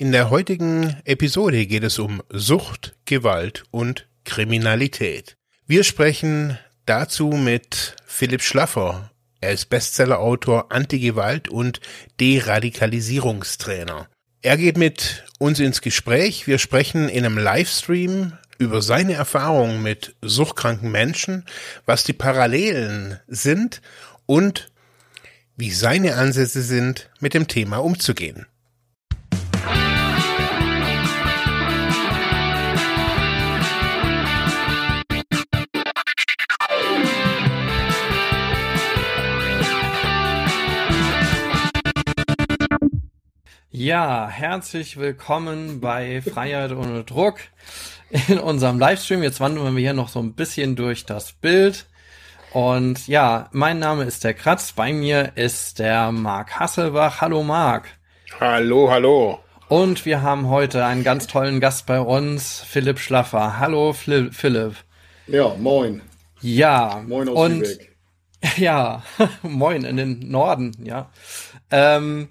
In der heutigen Episode geht es um Sucht, Gewalt und Kriminalität. Wir sprechen dazu mit Philipp Schlaffer. Er ist Bestsellerautor, Antigewalt und Deradikalisierungstrainer. Er geht mit uns ins Gespräch. Wir sprechen in einem Livestream über seine Erfahrungen mit suchtkranken Menschen, was die Parallelen sind und wie seine Ansätze sind, mit dem Thema umzugehen. Ja, herzlich willkommen bei Freiheit ohne Druck in unserem Livestream. Jetzt wandern wir hier noch so ein bisschen durch das Bild. Und ja, mein Name ist der Kratz. Bei mir ist der Marc Hasselbach. Hallo Marc. Hallo, hallo. Und wir haben heute einen ganz tollen Gast bei uns, Philipp Schlaffer. Hallo Philipp. Ja, moin. Ja. Moin aus und, Lübeck. Ja, moin in den Norden, ja. Ähm,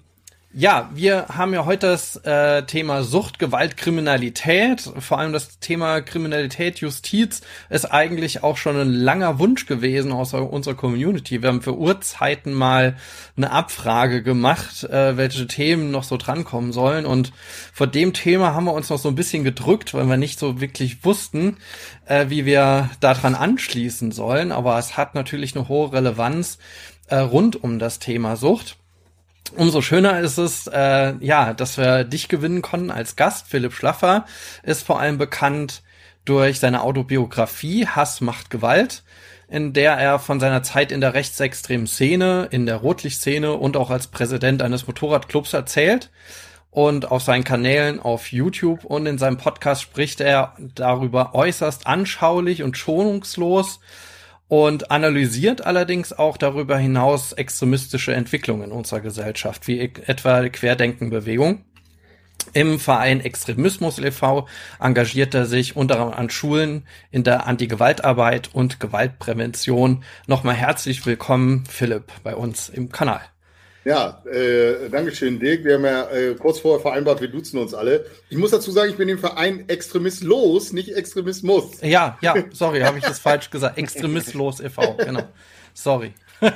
ja, wir haben ja heute das äh, Thema Sucht, Gewalt, Kriminalität. Vor allem das Thema Kriminalität, Justiz ist eigentlich auch schon ein langer Wunsch gewesen aus unserer Community. Wir haben für Urzeiten mal eine Abfrage gemacht, äh, welche Themen noch so drankommen sollen. Und vor dem Thema haben wir uns noch so ein bisschen gedrückt, weil wir nicht so wirklich wussten, äh, wie wir daran anschließen sollen. Aber es hat natürlich eine hohe Relevanz äh, rund um das Thema Sucht. Umso schöner ist es, äh, ja, dass wir dich gewinnen konnten als Gast. Philipp Schlaffer ist vor allem bekannt durch seine Autobiografie Hass macht Gewalt, in der er von seiner Zeit in der rechtsextremen Szene, in der Rotlichtszene und auch als Präsident eines Motorradclubs erzählt. Und auf seinen Kanälen auf YouTube und in seinem Podcast spricht er darüber äußerst anschaulich und schonungslos und analysiert allerdings auch darüber hinaus extremistische Entwicklungen in unserer Gesellschaft, wie e- etwa die Querdenkenbewegung. Im Verein Extremismus e.V. engagiert er sich unter anderem an Schulen in der Anti-Gewaltarbeit und Gewaltprävention. Nochmal herzlich willkommen, Philipp, bei uns im Kanal. Ja, äh, Dankeschön, Dirk. Wir haben ja äh, kurz vorher vereinbart, wir duzen uns alle. Ich muss dazu sagen, ich bin im Verein Extremistlos, nicht Extremismus. Ja, ja, sorry, habe ich das falsch gesagt. Extremistlos e.V., genau. Sorry.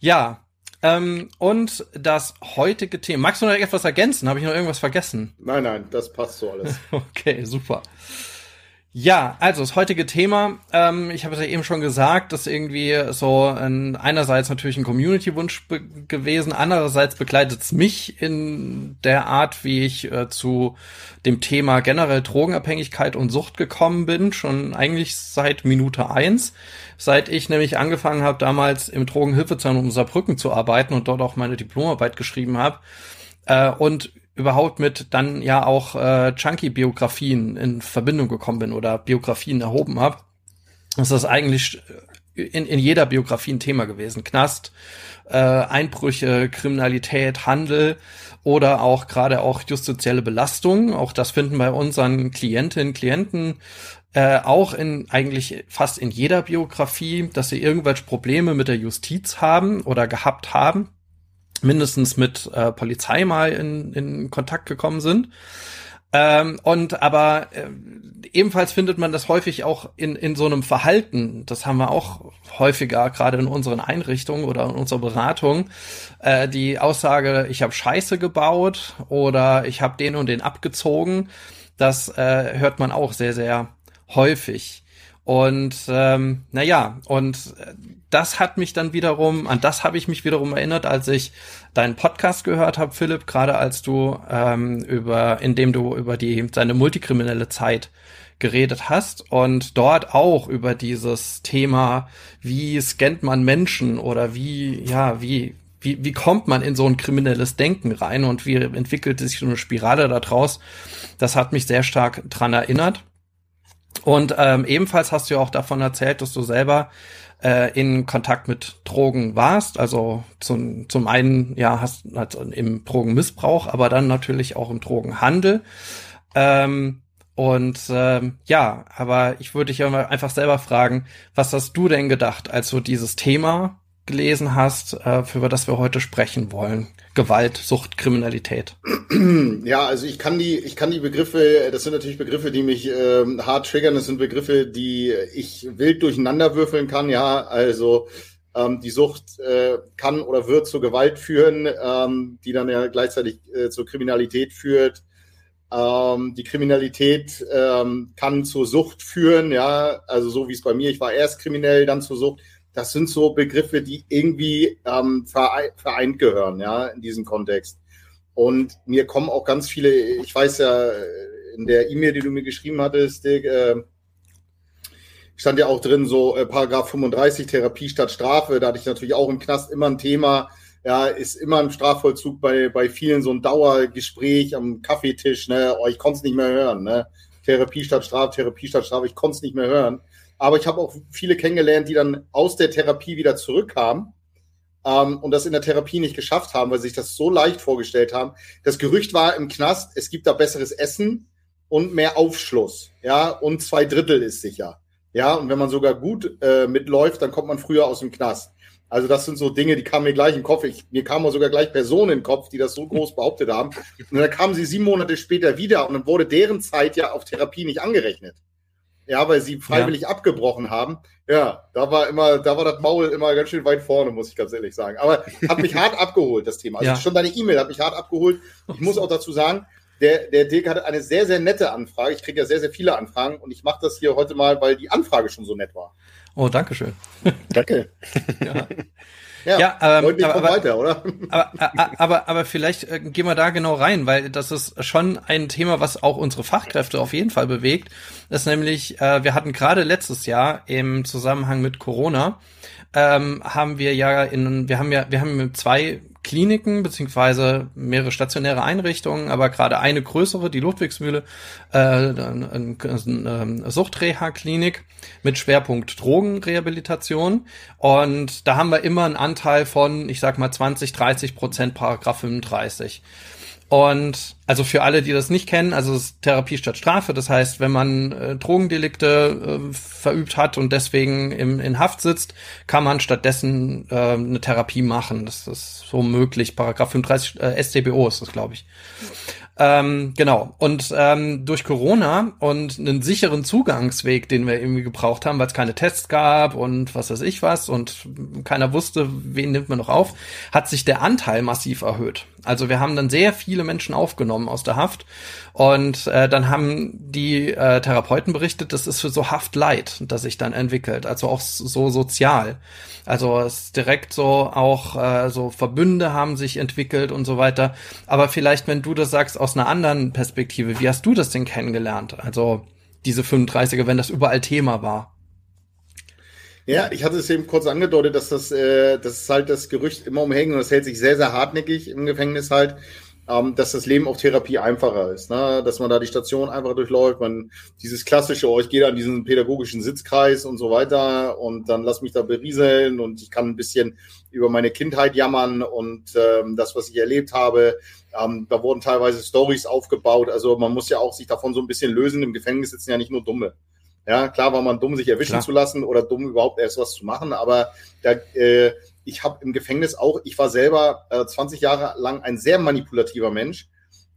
ja, ähm, und das heutige Thema. Magst du noch etwas ergänzen? Habe ich noch irgendwas vergessen? Nein, nein, das passt so alles. Okay, super. Ja, also das heutige Thema, ähm, ich habe es ja eben schon gesagt, das ist irgendwie so ein, einerseits natürlich ein Community-Wunsch gewesen, andererseits begleitet es mich in der Art, wie ich äh, zu dem Thema generell Drogenabhängigkeit und Sucht gekommen bin, schon eigentlich seit Minute eins, seit ich nämlich angefangen habe, damals im Drogenhilfezentrum Saarbrücken zu arbeiten und dort auch meine Diplomarbeit geschrieben habe. Äh, und überhaupt mit dann ja auch äh, Chunky-Biografien in Verbindung gekommen bin oder Biografien erhoben habe. Das ist eigentlich in, in jeder Biografie ein Thema gewesen. Knast, äh, Einbrüche, Kriminalität, Handel oder auch gerade auch justizielle Belastung. Auch das finden bei unseren Klientinnen, Klienten äh, auch in eigentlich fast in jeder Biografie, dass sie irgendwelche Probleme mit der Justiz haben oder gehabt haben mindestens mit äh, Polizei mal in, in Kontakt gekommen sind. Ähm, und aber äh, ebenfalls findet man das häufig auch in, in so einem Verhalten. Das haben wir auch häufiger, gerade in unseren Einrichtungen oder in unserer Beratung. Äh, die Aussage, ich habe Scheiße gebaut oder ich habe den und den abgezogen, das äh, hört man auch sehr, sehr häufig. Und ähm, naja, und äh, das hat mich dann wiederum, an das habe ich mich wiederum erinnert, als ich deinen Podcast gehört habe, Philipp, gerade als du ähm, über, indem du über die seine multikriminelle Zeit geredet hast und dort auch über dieses Thema, wie scannt man Menschen oder wie, ja, wie, wie, wie kommt man in so ein kriminelles Denken rein und wie entwickelt sich so eine Spirale daraus. Das hat mich sehr stark dran erinnert. Und ähm, ebenfalls hast du ja auch davon erzählt, dass du selber äh, in Kontakt mit Drogen warst. Also zum, zum einen, ja, hast halt im Drogenmissbrauch, aber dann natürlich auch im Drogenhandel. Ähm, und ähm, ja, aber ich würde dich einfach selber fragen, was hast du denn gedacht, als du dieses Thema gelesen hast, äh, über das wir heute sprechen wollen. Gewalt, Sucht, Kriminalität. Ja, also ich kann die, ich kann die Begriffe, das sind natürlich Begriffe, die mich ähm, hart triggern. Das sind Begriffe, die ich wild durcheinander würfeln kann. Ja, also ähm, die Sucht äh, kann oder wird zur Gewalt führen, ähm, die dann ja gleichzeitig äh, zur Kriminalität führt. Ähm, die Kriminalität ähm, kann zur Sucht führen, ja, also so wie es bei mir, ich war erst kriminell, dann zur Sucht das sind so Begriffe, die irgendwie ähm, vereint gehören, ja, in diesem Kontext. Und mir kommen auch ganz viele, ich weiß ja, in der E-Mail, die du mir geschrieben hattest, Dick, äh, stand ja auch drin, so äh, Paragraph 35, Therapie statt Strafe. Da hatte ich natürlich auch im Knast immer ein Thema. Ja, ist immer im Strafvollzug bei, bei vielen so ein Dauergespräch am Kaffeetisch, ne? Oh, ich konnte es nicht mehr hören, ne? Therapie statt Strafe, Therapie statt Strafe, ich konnte es nicht mehr hören. Aber ich habe auch viele kennengelernt, die dann aus der Therapie wieder zurückkamen ähm, und das in der Therapie nicht geschafft haben, weil sie sich das so leicht vorgestellt haben. Das Gerücht war im Knast, es gibt da besseres Essen und mehr Aufschluss. Ja, und zwei Drittel ist sicher. Ja, und wenn man sogar gut äh, mitläuft, dann kommt man früher aus dem Knast. Also das sind so Dinge, die kamen mir gleich in den Kopf. Ich, mir kamen sogar gleich Personen in den Kopf, die das so groß behauptet haben. Und dann kamen sie sieben Monate später wieder und dann wurde deren Zeit ja auf Therapie nicht angerechnet ja, weil sie freiwillig ja. abgebrochen haben. Ja, da war immer, da war das Maul immer ganz schön weit vorne, muss ich ganz ehrlich sagen. Aber hat mich hart abgeholt, das Thema. Also ja. schon deine E-Mail hat mich hart abgeholt. Ich muss auch dazu sagen, der, der Dirk hatte eine sehr, sehr nette Anfrage. Ich kriege ja sehr, sehr viele Anfragen und ich mache das hier heute mal, weil die Anfrage schon so nett war. Oh, danke schön. Danke. ja. Ja, ja ähm, aber, aber, weiter, oder? Aber, aber, aber, aber vielleicht äh, gehen wir da genau rein, weil das ist schon ein Thema, was auch unsere Fachkräfte auf jeden Fall bewegt. Das ist nämlich, äh, wir hatten gerade letztes Jahr im Zusammenhang mit Corona, ähm, haben wir ja in, wir haben ja, wir haben zwei Kliniken beziehungsweise mehrere stationäre Einrichtungen, aber gerade eine größere, die Ludwigsmühle, äh, eine, eine Suchtreha-Klinik mit Schwerpunkt Drogenrehabilitation. Und da haben wir immer einen Anteil von, ich sag mal, 20, 30 Prozent Paragraph 35. Und also für alle, die das nicht kennen, also Therapie statt Strafe. Das heißt, wenn man äh, Drogendelikte äh, verübt hat und deswegen im, in Haft sitzt, kann man stattdessen äh, eine Therapie machen. Das ist so möglich. Paragraph 35 äh, StBO ist das, glaube ich. Ähm, genau. Und ähm, durch Corona und einen sicheren Zugangsweg, den wir irgendwie gebraucht haben, weil es keine Tests gab und was weiß ich was und keiner wusste, wen nimmt man noch auf, hat sich der Anteil massiv erhöht. Also wir haben dann sehr viele Menschen aufgenommen aus der Haft und äh, dann haben die äh, Therapeuten berichtet, das ist für so Haftleid, das sich dann entwickelt, also auch so sozial. Also es ist direkt so auch äh, so Verbünde haben sich entwickelt und so weiter. Aber vielleicht, wenn du das sagst aus einer anderen Perspektive, wie hast du das denn kennengelernt? Also diese 35er, wenn das überall Thema war. Ja, ich hatte es eben kurz angedeutet, dass das, äh, das ist halt das Gerücht immer umhängen und das hält sich sehr, sehr hartnäckig im Gefängnis halt ähm, dass das Leben auf Therapie einfacher ist, ne? dass man da die Station einfach durchläuft, man dieses klassische, oh, ich gehe da in diesen pädagogischen Sitzkreis und so weiter und dann lass mich da berieseln und ich kann ein bisschen über meine Kindheit jammern und ähm, das, was ich erlebt habe. Ähm, da wurden teilweise Stories aufgebaut, also man muss ja auch sich davon so ein bisschen lösen. Im Gefängnis sitzen ja nicht nur Dumme. Ja, klar war man dumm, sich erwischen klar. zu lassen oder dumm überhaupt erst was zu machen, aber da äh, ich habe im Gefängnis auch, ich war selber äh, 20 Jahre lang ein sehr manipulativer Mensch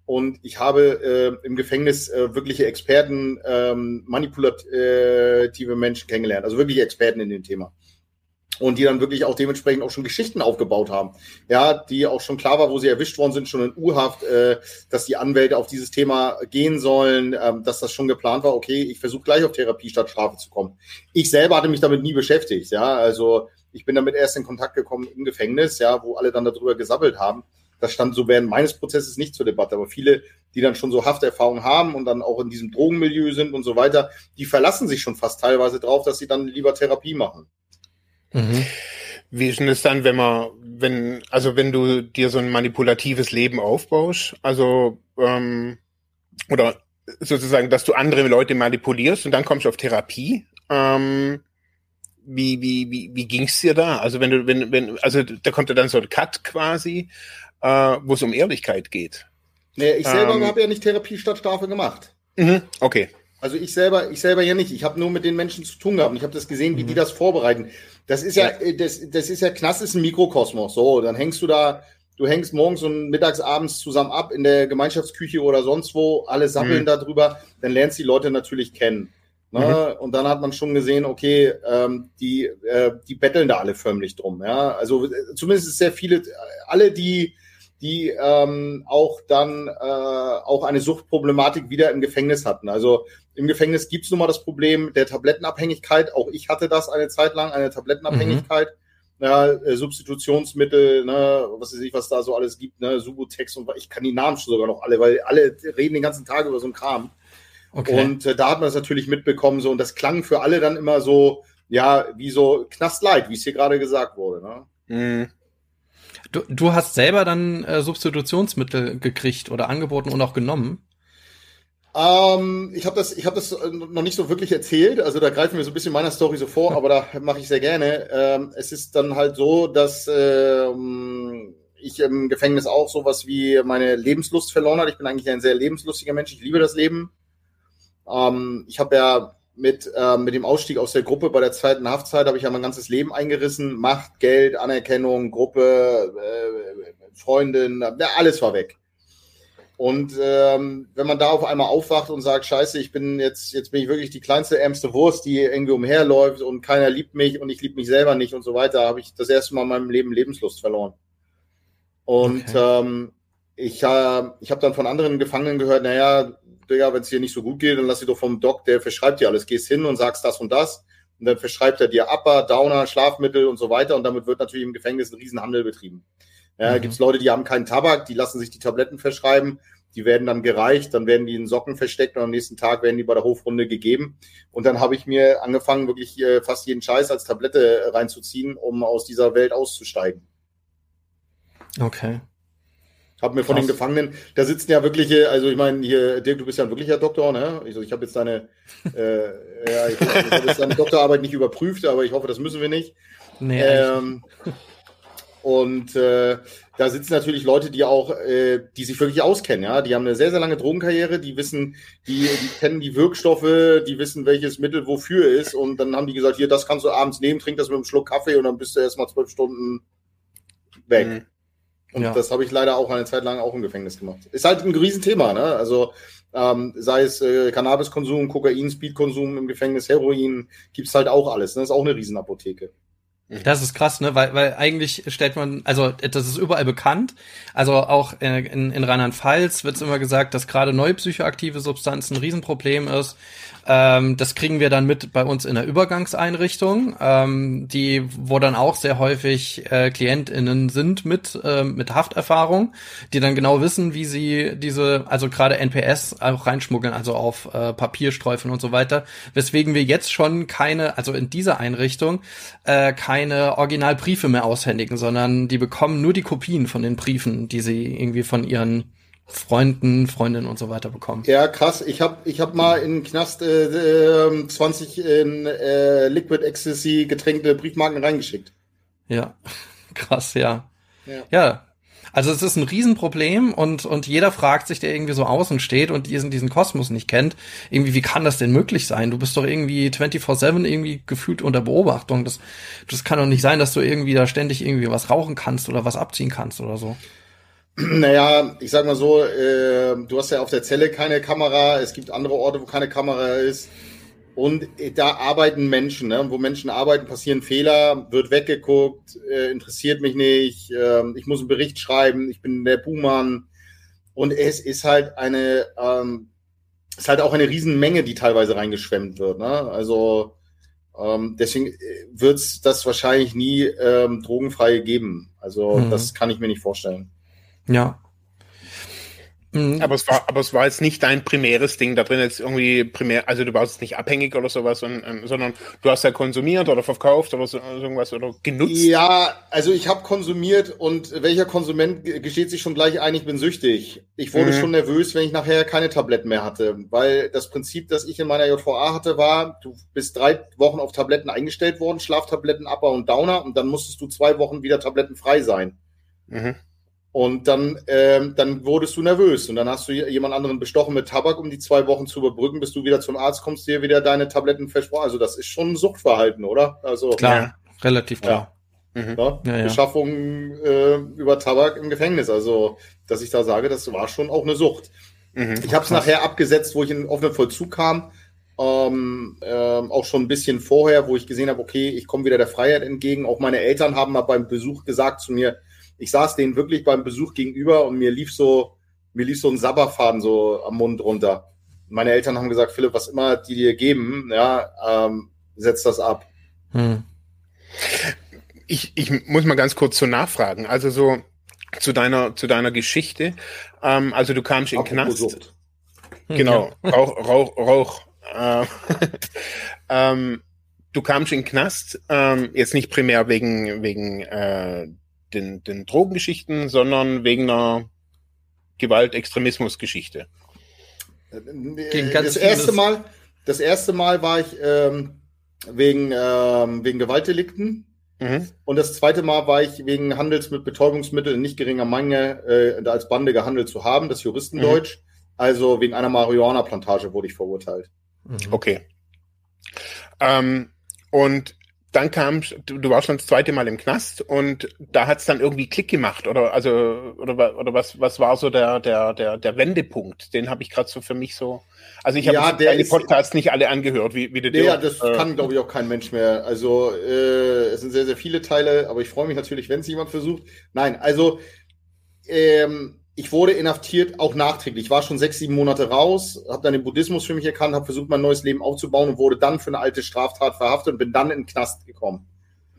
und ich habe äh, im Gefängnis äh, wirkliche Experten, ähm, manipulative Menschen kennengelernt, also wirklich Experten in dem Thema. Und die dann wirklich auch dementsprechend auch schon Geschichten aufgebaut haben. Ja, die auch schon klar war, wo sie erwischt worden sind, schon in U-Haft, äh, dass die Anwälte auf dieses Thema gehen sollen, ähm, dass das schon geplant war, okay, ich versuche gleich auf Therapie statt Strafe zu kommen. Ich selber hatte mich damit nie beschäftigt, ja, also ich bin damit erst in Kontakt gekommen im Gefängnis, ja, wo alle dann darüber gesabbelt haben. Das stand so während meines Prozesses nicht zur Debatte. Aber viele, die dann schon so Hafterfahrung haben und dann auch in diesem Drogenmilieu sind und so weiter, die verlassen sich schon fast teilweise drauf, dass sie dann lieber Therapie machen. Mhm. Wie ist denn das dann, wenn man, wenn, also wenn du dir so ein manipulatives Leben aufbaust, also ähm, oder sozusagen, dass du andere Leute manipulierst und dann kommst du auf Therapie. Ähm, wie, wie, wie, wie ging's dir da? Also wenn du, wenn, wenn, also da kommt ja dann so ein Cut quasi, äh, wo es um Ehrlichkeit geht. Nee, ich selber ähm, habe ja nicht Therapie statt Strafe gemacht. Mhm, okay. Also ich selber, ich selber ja nicht. Ich habe nur mit den Menschen zu tun gehabt. Und ich habe das gesehen, wie mhm. die das vorbereiten. Das ist ja, ja, äh, das, das ist ja Knast ist ein Mikrokosmos. So, dann hängst du da, du hängst morgens und mittags abends zusammen ab in der Gemeinschaftsküche oder sonst wo, alle sappeln mhm. darüber, dann lernst du die Leute natürlich kennen. Ne? Mhm. Und dann hat man schon gesehen, okay, ähm, die, äh, die betteln da alle förmlich drum. Ja? Also äh, zumindest sehr viele, alle, die die ähm, auch dann äh, auch eine Suchtproblematik wieder im Gefängnis hatten. Also im Gefängnis gibt's nun mal das Problem der Tablettenabhängigkeit. Auch ich hatte das eine Zeit lang, eine Tablettenabhängigkeit. Mhm. Ja, äh, Substitutionsmittel, ne, was weiß ich, was da so alles gibt, ne, Subutex und ich kann die Namen schon sogar noch alle, weil alle reden den ganzen Tag über so einen Kram. Okay. Und äh, da hat man es natürlich mitbekommen, so und das klang für alle dann immer so, ja, wie so Knastleid, wie es hier gerade gesagt wurde. Ne? Mhm. Du, du hast selber dann äh, Substitutionsmittel gekriegt oder angeboten und auch genommen? Ähm, ich habe das, ich hab das äh, noch nicht so wirklich erzählt. Also da greifen wir so ein bisschen meiner Story so vor, aber da mache ich sehr gerne. Ähm, es ist dann halt so, dass ähm, ich im Gefängnis auch sowas wie meine Lebenslust verloren habe. Ich bin eigentlich ein sehr lebenslustiger Mensch. Ich liebe das Leben. Ähm, ich habe ja mit, äh, mit dem Ausstieg aus der Gruppe bei der zweiten Haftzeit habe ich ja mein ganzes Leben eingerissen. Macht, Geld, Anerkennung, Gruppe, äh, Freundin, alles war weg. Und ähm, wenn man da auf einmal aufwacht und sagt, scheiße, ich bin jetzt, jetzt bin ich wirklich die kleinste, ärmste Wurst, die irgendwie umherläuft und keiner liebt mich und ich liebe mich selber nicht und so weiter, habe ich das erste Mal in meinem Leben Lebenslust verloren. Und okay. ähm, ich, äh, ich habe dann von anderen Gefangenen gehört, naja, Digga, wenn es dir nicht so gut geht, dann lass dich doch vom Doc, der verschreibt dir alles. Gehst hin und sagst das und das. Und dann verschreibt er dir Upper, Downer, Schlafmittel und so weiter. Und damit wird natürlich im Gefängnis ein Riesenhandel betrieben. Ja, mhm. gibt es Leute, die haben keinen Tabak, die lassen sich die Tabletten verschreiben, die werden dann gereicht, dann werden die in Socken versteckt und am nächsten Tag werden die bei der Hofrunde gegeben. Und dann habe ich mir angefangen, wirklich äh, fast jeden Scheiß als Tablette reinzuziehen, um aus dieser Welt auszusteigen. Okay. Hab mir von Krass. den Gefangenen, da sitzen ja wirkliche, also ich meine, hier, Dirk, du bist ja ein wirklicher Doktor, ne? Ich, ich habe jetzt deine, äh, ja, ich, ich habe jetzt deine Doktorarbeit nicht überprüft, aber ich hoffe, das müssen wir nicht. Nee, ähm, und äh, da sitzen natürlich Leute, die auch, äh, die sich wirklich auskennen, ja. Die haben eine sehr, sehr lange Drogenkarriere, die wissen, die, die kennen die Wirkstoffe, die wissen, welches Mittel wofür ist. Und dann haben die gesagt, hier, das kannst du abends nehmen, trink das mit einem Schluck Kaffee und dann bist du erstmal zwölf Stunden weg. Mhm. Und ja. das habe ich leider auch eine Zeit lang auch im Gefängnis gemacht. Ist halt ein Riesenthema, ne? Also ähm, sei es äh, Cannabiskonsum, Kokain, Speedkonsum im Gefängnis, Heroin, gibt's halt auch alles. Ne? Das ist auch eine Riesenapotheke. Mhm. Das ist krass, ne? Weil, weil eigentlich stellt man, also das ist überall bekannt. Also auch in, in, in Rheinland-Pfalz wird es immer gesagt, dass gerade neue psychoaktive Substanzen ein Riesenproblem ist. Ähm, das kriegen wir dann mit bei uns in der Übergangseinrichtung, ähm, die, wo dann auch sehr häufig äh, KlientInnen sind mit, äh, mit Hafterfahrung, die dann genau wissen, wie sie diese, also gerade NPS auch reinschmuggeln, also auf äh, Papierstreifen und so weiter, weswegen wir jetzt schon keine, also in dieser Einrichtung, äh, keine Originalbriefe mehr aushändigen, sondern die bekommen nur die Kopien von den Briefen, die sie irgendwie von ihren Freunden, Freundinnen und so weiter bekommen. Ja, krass. Ich habe ich hab mal in Knast äh, 20 ähm, in äh, Liquid Ecstasy getränkte Briefmarken reingeschickt. Ja, krass, ja. ja. Ja, also es ist ein Riesenproblem und, und jeder fragt sich, der irgendwie so außen steht und diesen, diesen Kosmos nicht kennt, irgendwie, wie kann das denn möglich sein? Du bist doch irgendwie 24-7 irgendwie gefühlt unter Beobachtung. Das, das kann doch nicht sein, dass du irgendwie da ständig irgendwie was rauchen kannst oder was abziehen kannst oder so. Naja, ich sag mal so, äh, du hast ja auf der Zelle keine Kamera, es gibt andere Orte, wo keine Kamera ist. Und da arbeiten Menschen, ne? Und wo Menschen arbeiten, passieren Fehler, wird weggeguckt, äh, interessiert mich nicht, äh, ich muss einen Bericht schreiben, ich bin der Buhmann. Und es ist halt eine, ähm, ist halt auch eine Riesenmenge, die teilweise reingeschwemmt wird. Ne? Also ähm, deswegen äh, wird es das wahrscheinlich nie ähm, drogenfrei geben. Also mhm. das kann ich mir nicht vorstellen. Ja. Mhm. Aber es war, aber es war jetzt nicht dein primäres Ding da drin, jetzt irgendwie primär, also du warst nicht abhängig oder sowas, und, ähm, sondern du hast ja konsumiert oder verkauft oder so, irgendwas oder genutzt. Ja, also ich habe konsumiert und welcher Konsument gesteht sich schon gleich ein, ich bin süchtig. Ich wurde mhm. schon nervös, wenn ich nachher keine Tabletten mehr hatte, weil das Prinzip, das ich in meiner JVA hatte, war, du bist drei Wochen auf Tabletten eingestellt worden, Schlaftabletten, Upper und Downer und dann musstest du zwei Wochen wieder tablettenfrei sein. Mhm. Und dann, ähm, dann wurdest du nervös und dann hast du jemand anderen bestochen mit Tabak, um die zwei Wochen zu überbrücken, bis du wieder zum Arzt kommst, dir wieder deine Tabletten versprochen. Also das ist schon ein Suchtverhalten, oder? Also klar, ja. relativ klar. Ja. Mhm. Ja, ja, Beschaffung äh, über Tabak im Gefängnis. Also, dass ich da sage, das war schon auch eine Sucht. Mhm. Ich habe es nachher abgesetzt, wo ich in offenen Vollzug kam. Ähm, ähm, auch schon ein bisschen vorher, wo ich gesehen habe, okay, ich komme wieder der Freiheit entgegen. Auch meine Eltern haben mal beim Besuch gesagt zu mir, ich saß denen wirklich beim Besuch gegenüber und mir lief so, mir lief so ein Sabberfaden so am Mund runter. Meine Eltern haben gesagt, Philipp, was immer die dir geben, ja, ähm, setz das ab. Hm. Ich, ich muss mal ganz kurz so nachfragen. Also so zu deiner, zu deiner Geschichte. Ähm, also du kamst in Knast. Sucht. Genau, Rauch, Rauch, Rauch. Äh, ähm, du kamst in Knast, ähm, jetzt nicht primär wegen, wegen äh, den, den Drogengeschichten, sondern wegen einer Gewalt-Extremismus-Geschichte. Das erste Mal, das erste Mal war ich ähm, wegen, ähm, wegen Gewaltdelikten. Mhm. Und das zweite Mal war ich wegen Handels mit Betäubungsmitteln in nicht geringer Menge äh, als Bande gehandelt zu haben, das Juristendeutsch. Mhm. Also wegen einer Marihuana-Plantage wurde ich verurteilt. Mhm. Okay. Ähm, und dann kam, du, du warst schon das zweite Mal im Knast und da hat es dann irgendwie Klick gemacht oder also oder oder was was war so der der der der Wendepunkt? Den habe ich gerade so für mich so. Also ich habe ja, deine Podcasts nicht alle angehört, wie wie der. Ja, das äh, kann glaube ich auch kein Mensch mehr. Also äh, es sind sehr sehr viele Teile, aber ich freue mich natürlich, wenn es jemand versucht. Nein, also ähm, ich wurde inhaftiert, auch nachträglich. Ich war schon sechs, sieben Monate raus, habe dann den Buddhismus für mich erkannt, habe versucht, mein neues Leben aufzubauen und wurde dann für eine alte Straftat verhaftet und bin dann in den Knast gekommen.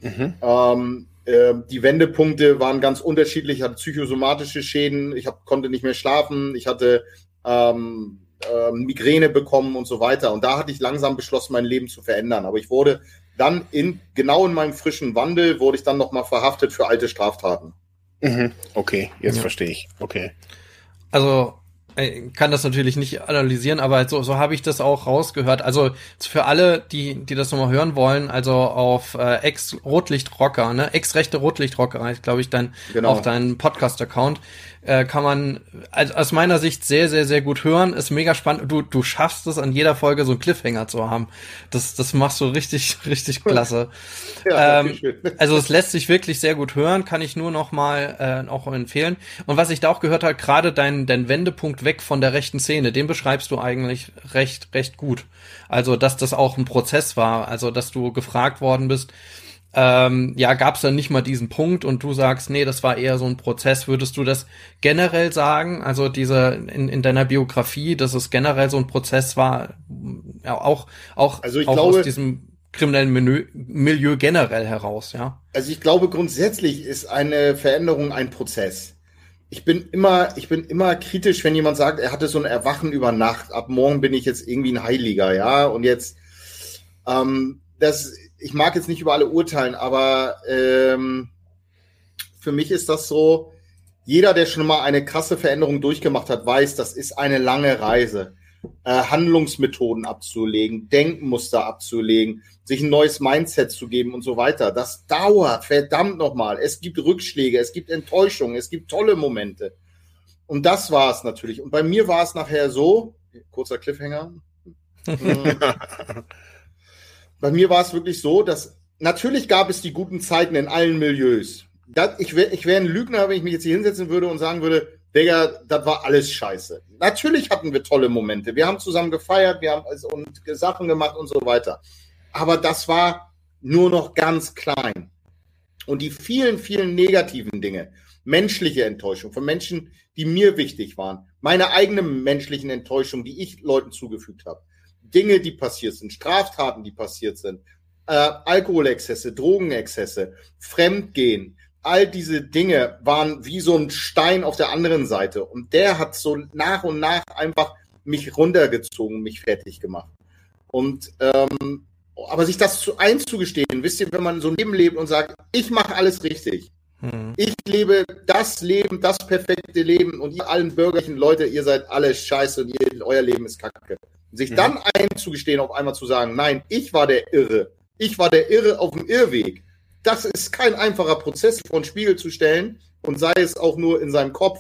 Mhm. Ähm, äh, die Wendepunkte waren ganz unterschiedlich. Ich hatte psychosomatische Schäden, ich hab, konnte nicht mehr schlafen, ich hatte ähm, äh, Migräne bekommen und so weiter. Und da hatte ich langsam beschlossen, mein Leben zu verändern. Aber ich wurde dann in genau in meinem frischen Wandel wurde ich dann nochmal verhaftet für alte Straftaten. Mhm. Okay, jetzt ja. verstehe ich. Okay. Also ich kann das natürlich nicht analysieren, aber so, so habe ich das auch rausgehört. Also für alle, die, die das nochmal hören wollen, also auf äh, Ex-Rotlichtrocker, ne, Ex-rechte Rotlichtrocker, glaube ich, dein, genau. auch dein Podcast-Account, äh, kann man also aus meiner Sicht sehr, sehr, sehr gut hören. Ist mega spannend. Du, du schaffst es an jeder Folge so einen Cliffhanger zu haben. Das, das machst du richtig, richtig klasse. ja, ähm, also es lässt sich wirklich sehr gut hören, kann ich nur noch mal äh, auch empfehlen. Und was ich da auch gehört habe, gerade dein, dein Wendepunkt weg von der rechten Szene, den beschreibst du eigentlich recht, recht gut. Also, dass das auch ein Prozess war, also dass du gefragt worden bist, ähm, ja, gab es dann nicht mal diesen Punkt und du sagst, nee, das war eher so ein Prozess. Würdest du das generell sagen? Also diese in, in deiner Biografie, dass es generell so ein Prozess war, ja, auch auch, also auch glaube, aus diesem kriminellen Menü, Milieu generell heraus, ja? Also ich glaube grundsätzlich ist eine Veränderung ein Prozess. Ich bin immer, ich bin immer kritisch, wenn jemand sagt, er hatte so ein Erwachen über Nacht. Ab morgen bin ich jetzt irgendwie ein Heiliger, ja. Und jetzt, ähm, das ich mag jetzt nicht über alle urteilen, aber ähm, für mich ist das so, jeder, der schon mal eine krasse Veränderung durchgemacht hat, weiß, das ist eine lange Reise. Äh, Handlungsmethoden abzulegen, Denkmuster abzulegen, sich ein neues Mindset zu geben und so weiter. Das dauert, verdammt nochmal. Es gibt Rückschläge, es gibt Enttäuschungen, es gibt tolle Momente. Und das war es natürlich. Und bei mir war es nachher so, kurzer Cliffhanger. bei mir war es wirklich so, dass natürlich gab es die guten Zeiten in allen Milieus. Das, ich wäre ich wär ein Lügner, wenn ich mich jetzt hier hinsetzen würde und sagen würde, Digga, das war alles scheiße. Natürlich hatten wir tolle Momente. Wir haben zusammen gefeiert, wir haben also und Sachen gemacht und so weiter. Aber das war nur noch ganz klein. Und die vielen, vielen negativen Dinge, menschliche Enttäuschung von Menschen, die mir wichtig waren, meine eigene menschlichen Enttäuschung, die ich Leuten zugefügt habe, Dinge, die passiert sind, Straftaten, die passiert sind, äh, Alkoholexzesse, Drogenexzesse, Fremdgehen, all diese Dinge waren wie so ein Stein auf der anderen Seite. Und der hat so nach und nach einfach mich runtergezogen, mich fertig gemacht. Und ähm, aber sich das zu einzugestehen, wisst ihr, wenn man so ein Leben lebt und sagt, ich mache alles richtig. Hm. Ich lebe das Leben, das perfekte Leben und ihr allen bürgerlichen Leute, ihr seid alle scheiße und ihr, euer Leben ist kacke. Sich mhm. dann einzugestehen, auf einmal zu sagen, nein, ich war der Irre. Ich war der Irre auf dem Irrweg. Das ist kein einfacher Prozess, vor den Spiegel zu stellen, und sei es auch nur in seinem Kopf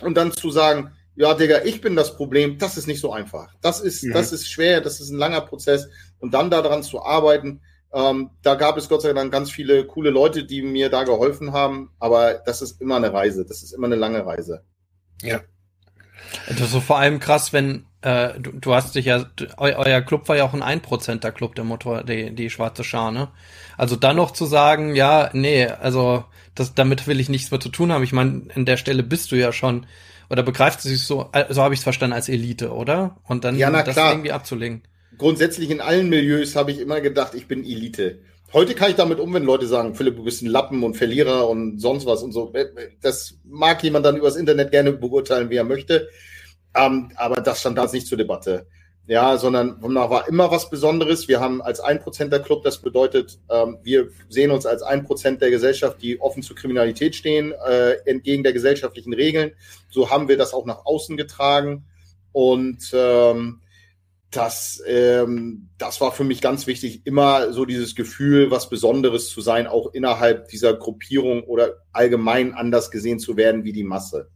und dann zu sagen, ja, Digga, ich bin das Problem, das ist nicht so einfach. Das ist, mhm. das ist schwer, das ist ein langer Prozess und dann daran zu arbeiten, ähm, da gab es Gott sei Dank ganz viele coole Leute, die mir da geholfen haben, aber das ist immer eine Reise, das ist immer eine lange Reise. Ja. Das ist so vor allem krass, wenn äh, du, du hast dich ja, eu, euer Club war ja auch ein Einprozenter Club, der Motor, die, die schwarze Schar, ne? Also dann noch zu sagen, ja, nee, also das, damit will ich nichts mehr zu tun haben. Ich meine, an der Stelle bist du ja schon, oder begreift du sich so, so habe ich es verstanden, als Elite, oder? Und dann ja, na, das klar. irgendwie abzulegen. Grundsätzlich in allen Milieus habe ich immer gedacht, ich bin Elite. Heute kann ich damit um, wenn Leute sagen, Philipp, du bist ein Lappen und Verlierer und sonst was und so. Das mag jemand dann übers Internet gerne beurteilen, wie er möchte. Ähm, aber das stand da nicht zur Debatte. Ja, sondern da war immer was Besonderes. Wir haben als 1% Club, das bedeutet, ähm, wir sehen uns als 1% der Gesellschaft, die offen zur Kriminalität stehen, äh, entgegen der gesellschaftlichen Regeln. So haben wir das auch nach außen getragen. Und ähm, das, ähm, das war für mich ganz wichtig, immer so dieses Gefühl, was Besonderes zu sein, auch innerhalb dieser Gruppierung oder allgemein anders gesehen zu werden wie die Masse.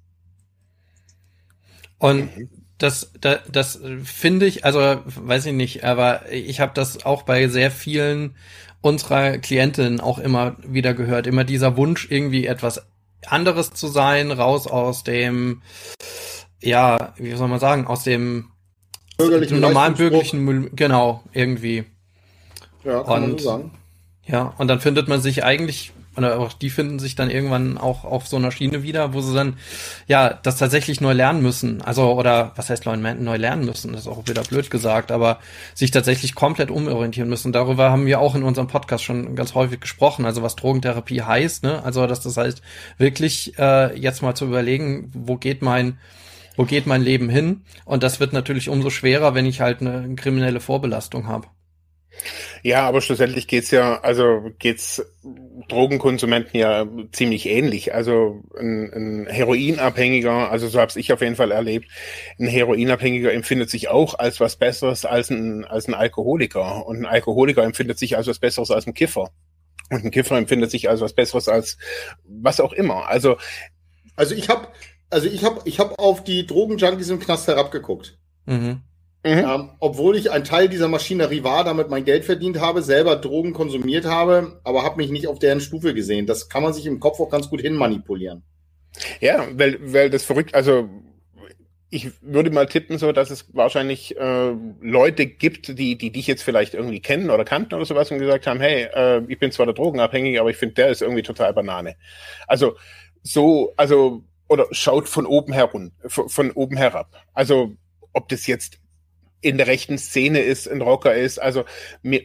Und das, das, das finde ich, also weiß ich nicht, aber ich habe das auch bei sehr vielen unserer Klientinnen auch immer wieder gehört. Immer dieser Wunsch, irgendwie etwas anderes zu sein, raus aus dem, ja, wie soll man sagen, aus dem bürgerlichen normalen bürgerlichen, genau, irgendwie. Ja, kann und, man so sagen. Ja, und dann findet man sich eigentlich, oder auch die finden sich dann irgendwann auch auf so einer Schiene wieder, wo sie dann, ja, das tatsächlich neu lernen müssen. Also, oder, was heißt neu, lernen müssen? Das ist auch wieder blöd gesagt, aber sich tatsächlich komplett umorientieren müssen. Darüber haben wir auch in unserem Podcast schon ganz häufig gesprochen. Also, was Drogentherapie heißt, ne? Also, dass das heißt, wirklich, äh, jetzt mal zu überlegen, wo geht mein, wo geht mein Leben hin? Und das wird natürlich umso schwerer, wenn ich halt eine kriminelle Vorbelastung habe. Ja, aber schlussendlich geht's ja, also geht's Drogenkonsumenten ja ziemlich ähnlich. Also ein, ein Heroinabhängiger, also so habe ich auf jeden Fall erlebt, ein Heroinabhängiger empfindet sich auch als was Besseres als ein, als ein Alkoholiker. Und ein Alkoholiker empfindet sich als was Besseres als ein Kiffer. Und ein Kiffer empfindet sich als was Besseres als was auch immer. Also, also ich habe also ich habe ich hab auf die Drogenjunkies im Knast herabgeguckt. Mhm. Mhm. Ähm, obwohl ich ein Teil dieser Maschinerie war, damit mein Geld verdient habe, selber Drogen konsumiert habe, aber habe mich nicht auf deren Stufe gesehen. Das kann man sich im Kopf auch ganz gut hinmanipulieren. Ja, weil, weil das verrückt, also ich würde mal tippen, so dass es wahrscheinlich äh, Leute gibt, die, die dich jetzt vielleicht irgendwie kennen oder kannten oder sowas und gesagt haben, hey, äh, ich bin zwar der Drogenabhängige, aber ich finde, der ist irgendwie total Banane. Also so, also oder schaut von oben herun, von, von oben herab. Also ob das jetzt in der rechten Szene ist, ein Rocker ist, also mir,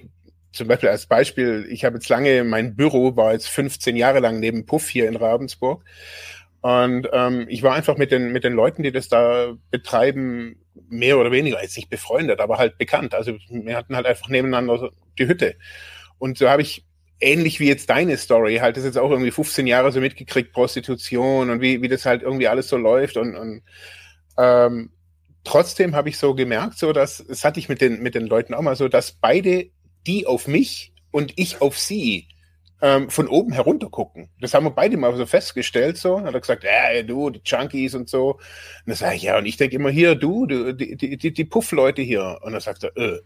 zum Beispiel als Beispiel, ich habe jetzt lange, mein Büro war jetzt 15 Jahre lang neben Puff hier in Ravensburg. Und ähm, ich war einfach mit den, mit den Leuten, die das da betreiben, mehr oder weniger, jetzt nicht befreundet, aber halt bekannt. Also wir hatten halt einfach nebeneinander die Hütte. Und so habe ich ähnlich wie jetzt deine Story, halt das jetzt auch irgendwie 15 Jahre so mitgekriegt, Prostitution und wie, wie das halt irgendwie alles so läuft und, und ähm, trotzdem habe ich so gemerkt, so dass, das hatte ich mit den, mit den Leuten auch mal so, dass beide die auf mich und ich auf sie ähm, von oben herunter gucken. Das haben wir beide mal so festgestellt, so. Hat er gesagt, ja, du, die Junkies und so. Und dann sage ich, ja, und ich denke immer hier, du, du die, die, die, die Puff-Leute hier. Und dann sagt er, äh.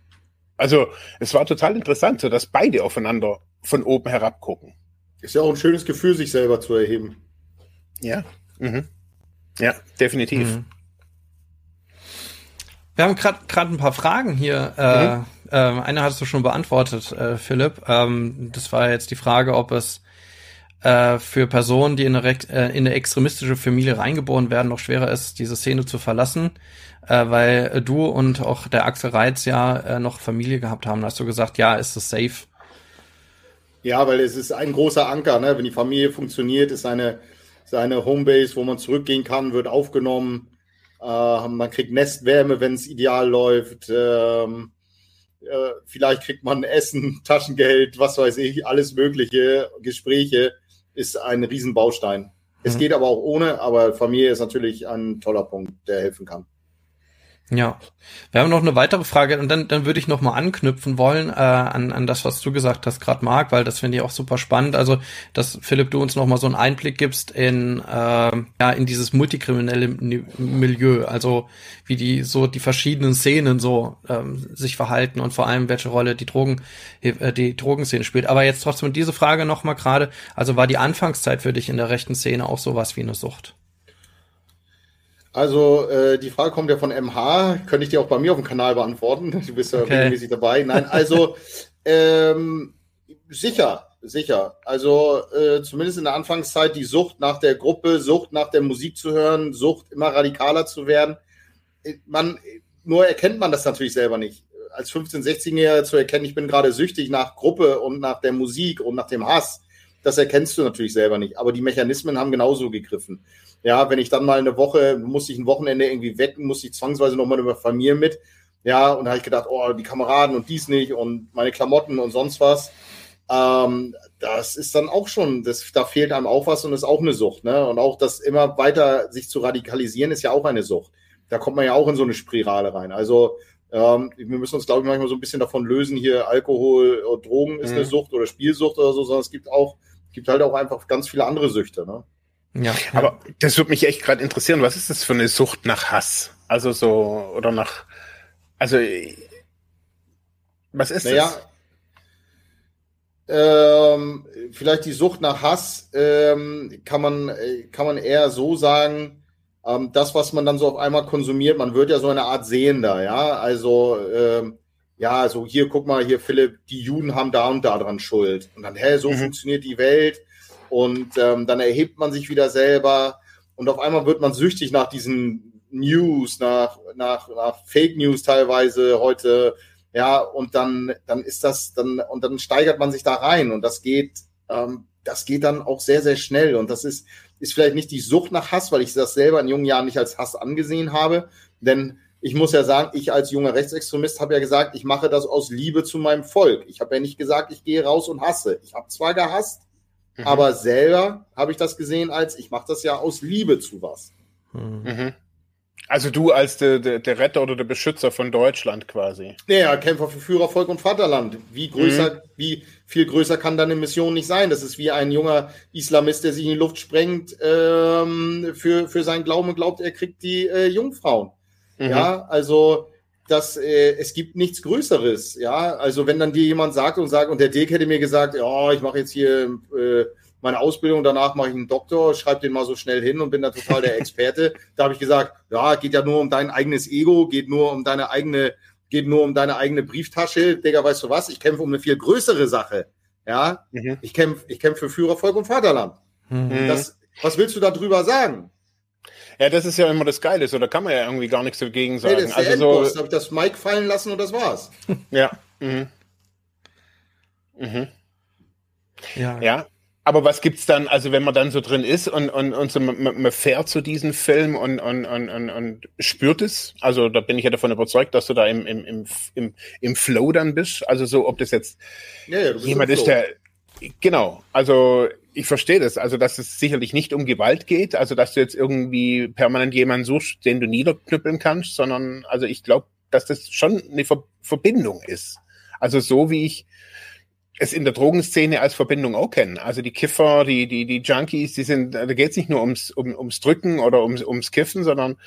Also, es war total interessant, so dass beide aufeinander von oben herab gucken. Ist ja auch ein schönes Gefühl, sich selber zu erheben. Ja. Mhm. Ja, definitiv. Mhm. Wir haben gerade ein paar Fragen hier. Äh, mhm. Äh, eine hattest du schon beantwortet, äh, Philipp. Ähm, das war jetzt die Frage, ob es äh, für Personen, die in eine, äh, in eine extremistische Familie reingeboren werden, noch schwerer ist, diese Szene zu verlassen, äh, weil du und auch der Axel Reitz ja äh, noch Familie gehabt haben. Da hast du gesagt, ja, ist es safe. Ja, weil es ist ein großer Anker, ne? Wenn die Familie funktioniert, ist eine, seine Homebase, wo man zurückgehen kann, wird aufgenommen. Äh, man kriegt Nestwärme, wenn es ideal läuft. Ähm, äh, vielleicht kriegt man Essen, Taschengeld, was weiß ich, alles mögliche. Gespräche ist ein Riesenbaustein. Mhm. Es geht aber auch ohne, aber Familie ist natürlich ein toller Punkt, der helfen kann. Ja, wir haben noch eine weitere Frage und dann, dann würde ich noch mal anknüpfen wollen äh, an, an das, was du gesagt hast, gerade Marc, weil das finde ich auch super spannend. Also, dass Philipp du uns noch mal so einen Einblick gibst in äh, ja in dieses multikriminelle Milieu, also wie die so die verschiedenen Szenen so ähm, sich verhalten und vor allem welche Rolle die Drogen äh, die Drogenszene spielt. Aber jetzt trotzdem diese Frage noch mal gerade, also war die Anfangszeit für dich in der rechten Szene auch sowas wie eine Sucht? Also äh, die Frage kommt ja von MH, könnte ich dir auch bei mir auf dem Kanal beantworten. Du bist ja okay. regelmäßig dabei. Nein, also ähm, sicher, sicher. Also äh, zumindest in der Anfangszeit die Sucht nach der Gruppe, Sucht nach der Musik zu hören, Sucht immer radikaler zu werden. Äh, man, nur erkennt man das natürlich selber nicht. Als 15-, 16-Jähriger zu erkennen, ich bin gerade süchtig nach Gruppe und nach der Musik und nach dem Hass, das erkennst du natürlich selber nicht. Aber die Mechanismen haben genauso gegriffen. Ja, wenn ich dann mal eine Woche, musste ich ein Wochenende irgendwie wecken, musste ich zwangsweise nochmal über Familie mit. Ja, und da habe ich gedacht, oh, die Kameraden und dies nicht und meine Klamotten und sonst was. Ähm, das ist dann auch schon, das, da fehlt einem auch was und ist auch eine Sucht. Ne? Und auch das immer weiter sich zu radikalisieren, ist ja auch eine Sucht. Da kommt man ja auch in so eine Spirale rein. Also ähm, wir müssen uns, glaube ich, manchmal so ein bisschen davon lösen, hier Alkohol, Drogen ist mhm. eine Sucht oder Spielsucht oder so, sondern es gibt auch, gibt halt auch einfach ganz viele andere Süchte. Ne? Ja, aber das würde mich echt gerade interessieren. Was ist das für eine Sucht nach Hass? Also so, oder nach, also, was ist naja, das? Ähm, vielleicht die Sucht nach Hass ähm, kann man kann man eher so sagen, ähm, das was man dann so auf einmal konsumiert, man wird ja so eine Art Sehender, ja, also ähm, ja, also hier guck mal, hier Philipp, die Juden haben da und da dran Schuld und dann hä, so mhm. funktioniert die Welt und ähm, dann erhebt man sich wieder selber und auf einmal wird man süchtig nach diesen News, nach, nach, nach Fake News teilweise heute, ja, und dann, dann ist das, dann, und dann steigert man sich da rein und das geht, ähm, das geht dann auch sehr, sehr schnell und das ist, ist vielleicht nicht die Sucht nach Hass, weil ich das selber in jungen Jahren nicht als Hass angesehen habe, denn ich muss ja sagen, ich als junger Rechtsextremist habe ja gesagt, ich mache das aus Liebe zu meinem Volk. Ich habe ja nicht gesagt, ich gehe raus und hasse. Ich habe zwar gehasst, Mhm. Aber selber habe ich das gesehen als, ich mache das ja aus Liebe zu was. Mhm. Also du als der, der, der, Retter oder der Beschützer von Deutschland quasi. Ja, Kämpfer für Führer, Volk und Vaterland. Wie größer, mhm. wie viel größer kann deine Mission nicht sein? Das ist wie ein junger Islamist, der sich in die Luft sprengt ähm, für, für seinen Glauben und glaubt, er kriegt die äh, Jungfrauen. Mhm. Ja, also dass äh, es gibt nichts Größeres. Ja, also wenn dann dir jemand sagt und sagt, und der Dirk hätte mir gesagt, ja, ich mache jetzt hier äh, meine Ausbildung, danach mache ich einen Doktor, schreibe den mal so schnell hin und bin da total der Experte. da habe ich gesagt, ja, geht ja nur um dein eigenes Ego, geht nur um deine eigene, geht nur um deine eigene Brieftasche. Digga, weißt du was? Ich kämpfe um eine viel größere Sache. Ja, mhm. ich kämpfe, ich kämpfe für Führer, Volk und Vaterland. Mhm. Das, was willst du da drüber sagen? Ja, das ist ja immer das Geile, so da kann man ja irgendwie gar nichts dagegen sagen. Nee, das ist also Endboss. so, habe ich das Mic fallen lassen und das war's. ja. Mhm. Mhm. Ja. Ja. Aber was gibt's dann, also wenn man dann so drin ist und, und, und so, man, man fährt zu diesem Film und, und, und, und, und spürt es? Also da bin ich ja davon überzeugt, dass du da im, im, im, im, im Flow dann bist. Also so, ob das jetzt ja, ja, jemand ist, der Genau, also ich verstehe das. Also, dass es sicherlich nicht um Gewalt geht, also dass du jetzt irgendwie permanent jemanden suchst, den du niederknüppeln kannst, sondern also ich glaube, dass das schon eine Ver Verbindung ist. Also so wie ich es in der Drogenszene als Verbindung auch kenne. Also die Kiffer, die, die, die Junkies, die sind, da geht es nicht nur ums, um, ums Drücken oder ums, ums Kiffen, sondern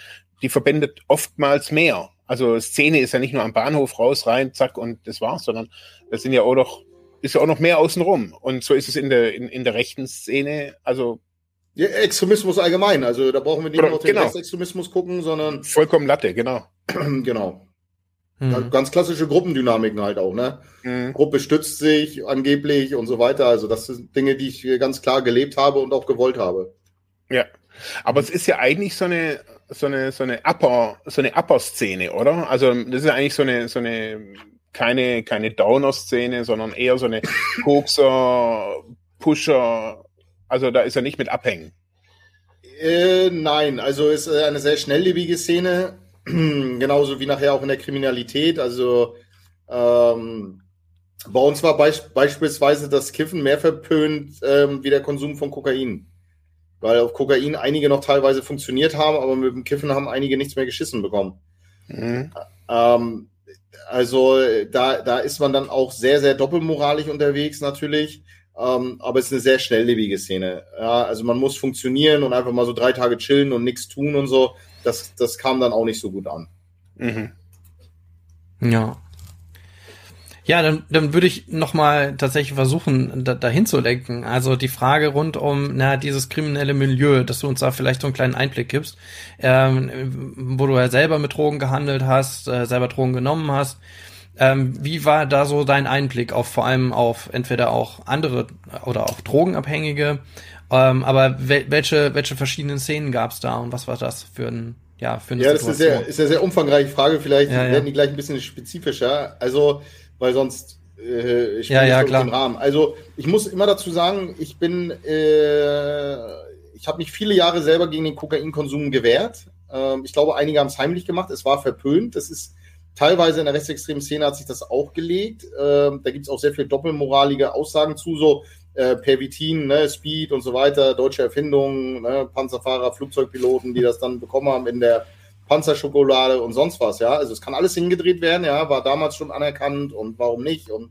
die verbindet oftmals mehr. Also Szene ist ja nicht nur am Bahnhof raus, rein, zack und das war's, sondern das sind ja auch noch ist ja auch noch mehr außenrum. Und so ist es in der, in, in der rechten Szene. Also ja, Extremismus allgemein. Also da brauchen wir nicht nur auf den genau. Rechtsextremismus gucken, sondern. Vollkommen Latte, genau. genau. Mhm. Ganz klassische Gruppendynamiken halt auch, ne? Mhm. Gruppe stützt sich angeblich und so weiter. Also das sind Dinge, die ich ganz klar gelebt habe und auch gewollt habe. Ja. Aber es ist ja eigentlich so eine, so eine, so eine Upper, so eine Upper-Szene, oder? Also das ist ja eigentlich so eine, so eine keine, keine Downer-Szene, sondern eher so eine Kokser, Pusher. Also da ist er nicht mit abhängen. Äh, nein, also ist eine sehr schnelllebige Szene, genauso wie nachher auch in der Kriminalität. Also ähm, bei uns war beisp beispielsweise das Kiffen mehr verpönt ähm, wie der Konsum von Kokain. Weil auf Kokain einige noch teilweise funktioniert haben, aber mit dem Kiffen haben einige nichts mehr geschissen bekommen. Mhm. Ähm, also da, da ist man dann auch sehr, sehr doppelmoralisch unterwegs natürlich. Ähm, aber es ist eine sehr schnelllebige Szene. Ja, also man muss funktionieren und einfach mal so drei Tage chillen und nichts tun und so. Das, das kam dann auch nicht so gut an. Mhm. Ja. Ja, dann, dann würde ich nochmal tatsächlich versuchen, da, dahin zu lenken. Also die Frage rund um na, dieses kriminelle Milieu, dass du uns da vielleicht so einen kleinen Einblick gibst, ähm, wo du ja selber mit Drogen gehandelt hast, äh, selber Drogen genommen hast. Ähm, wie war da so dein Einblick auf vor allem auf entweder auch andere oder auch Drogenabhängige? Ähm, aber wel welche, welche verschiedenen Szenen gab es da und was war das für ein ja, für eine ja, Situation? das ist, sehr, ist eine sehr umfangreiche Frage. Vielleicht ja, ja. werden die gleich ein bisschen spezifischer. Also weil sonst äh, ich ja, ja, klar. den Rahmen. Also ich muss immer dazu sagen, ich bin, äh, ich habe mich viele Jahre selber gegen den Kokainkonsum gewehrt. Ähm, ich glaube, einige haben es heimlich gemacht. Es war verpönt. Das ist teilweise in der rechtsextremen Szene hat sich das auch gelegt. Ähm, da gibt es auch sehr viel doppelmoralige Aussagen zu, so äh, Pervitin, ne, Speed und so weiter, deutsche Erfindungen, ne, Panzerfahrer, Flugzeugpiloten, die das dann bekommen haben in der Panzerschokolade und sonst was, ja. Also es kann alles hingedreht werden, ja, war damals schon anerkannt und warum nicht? Und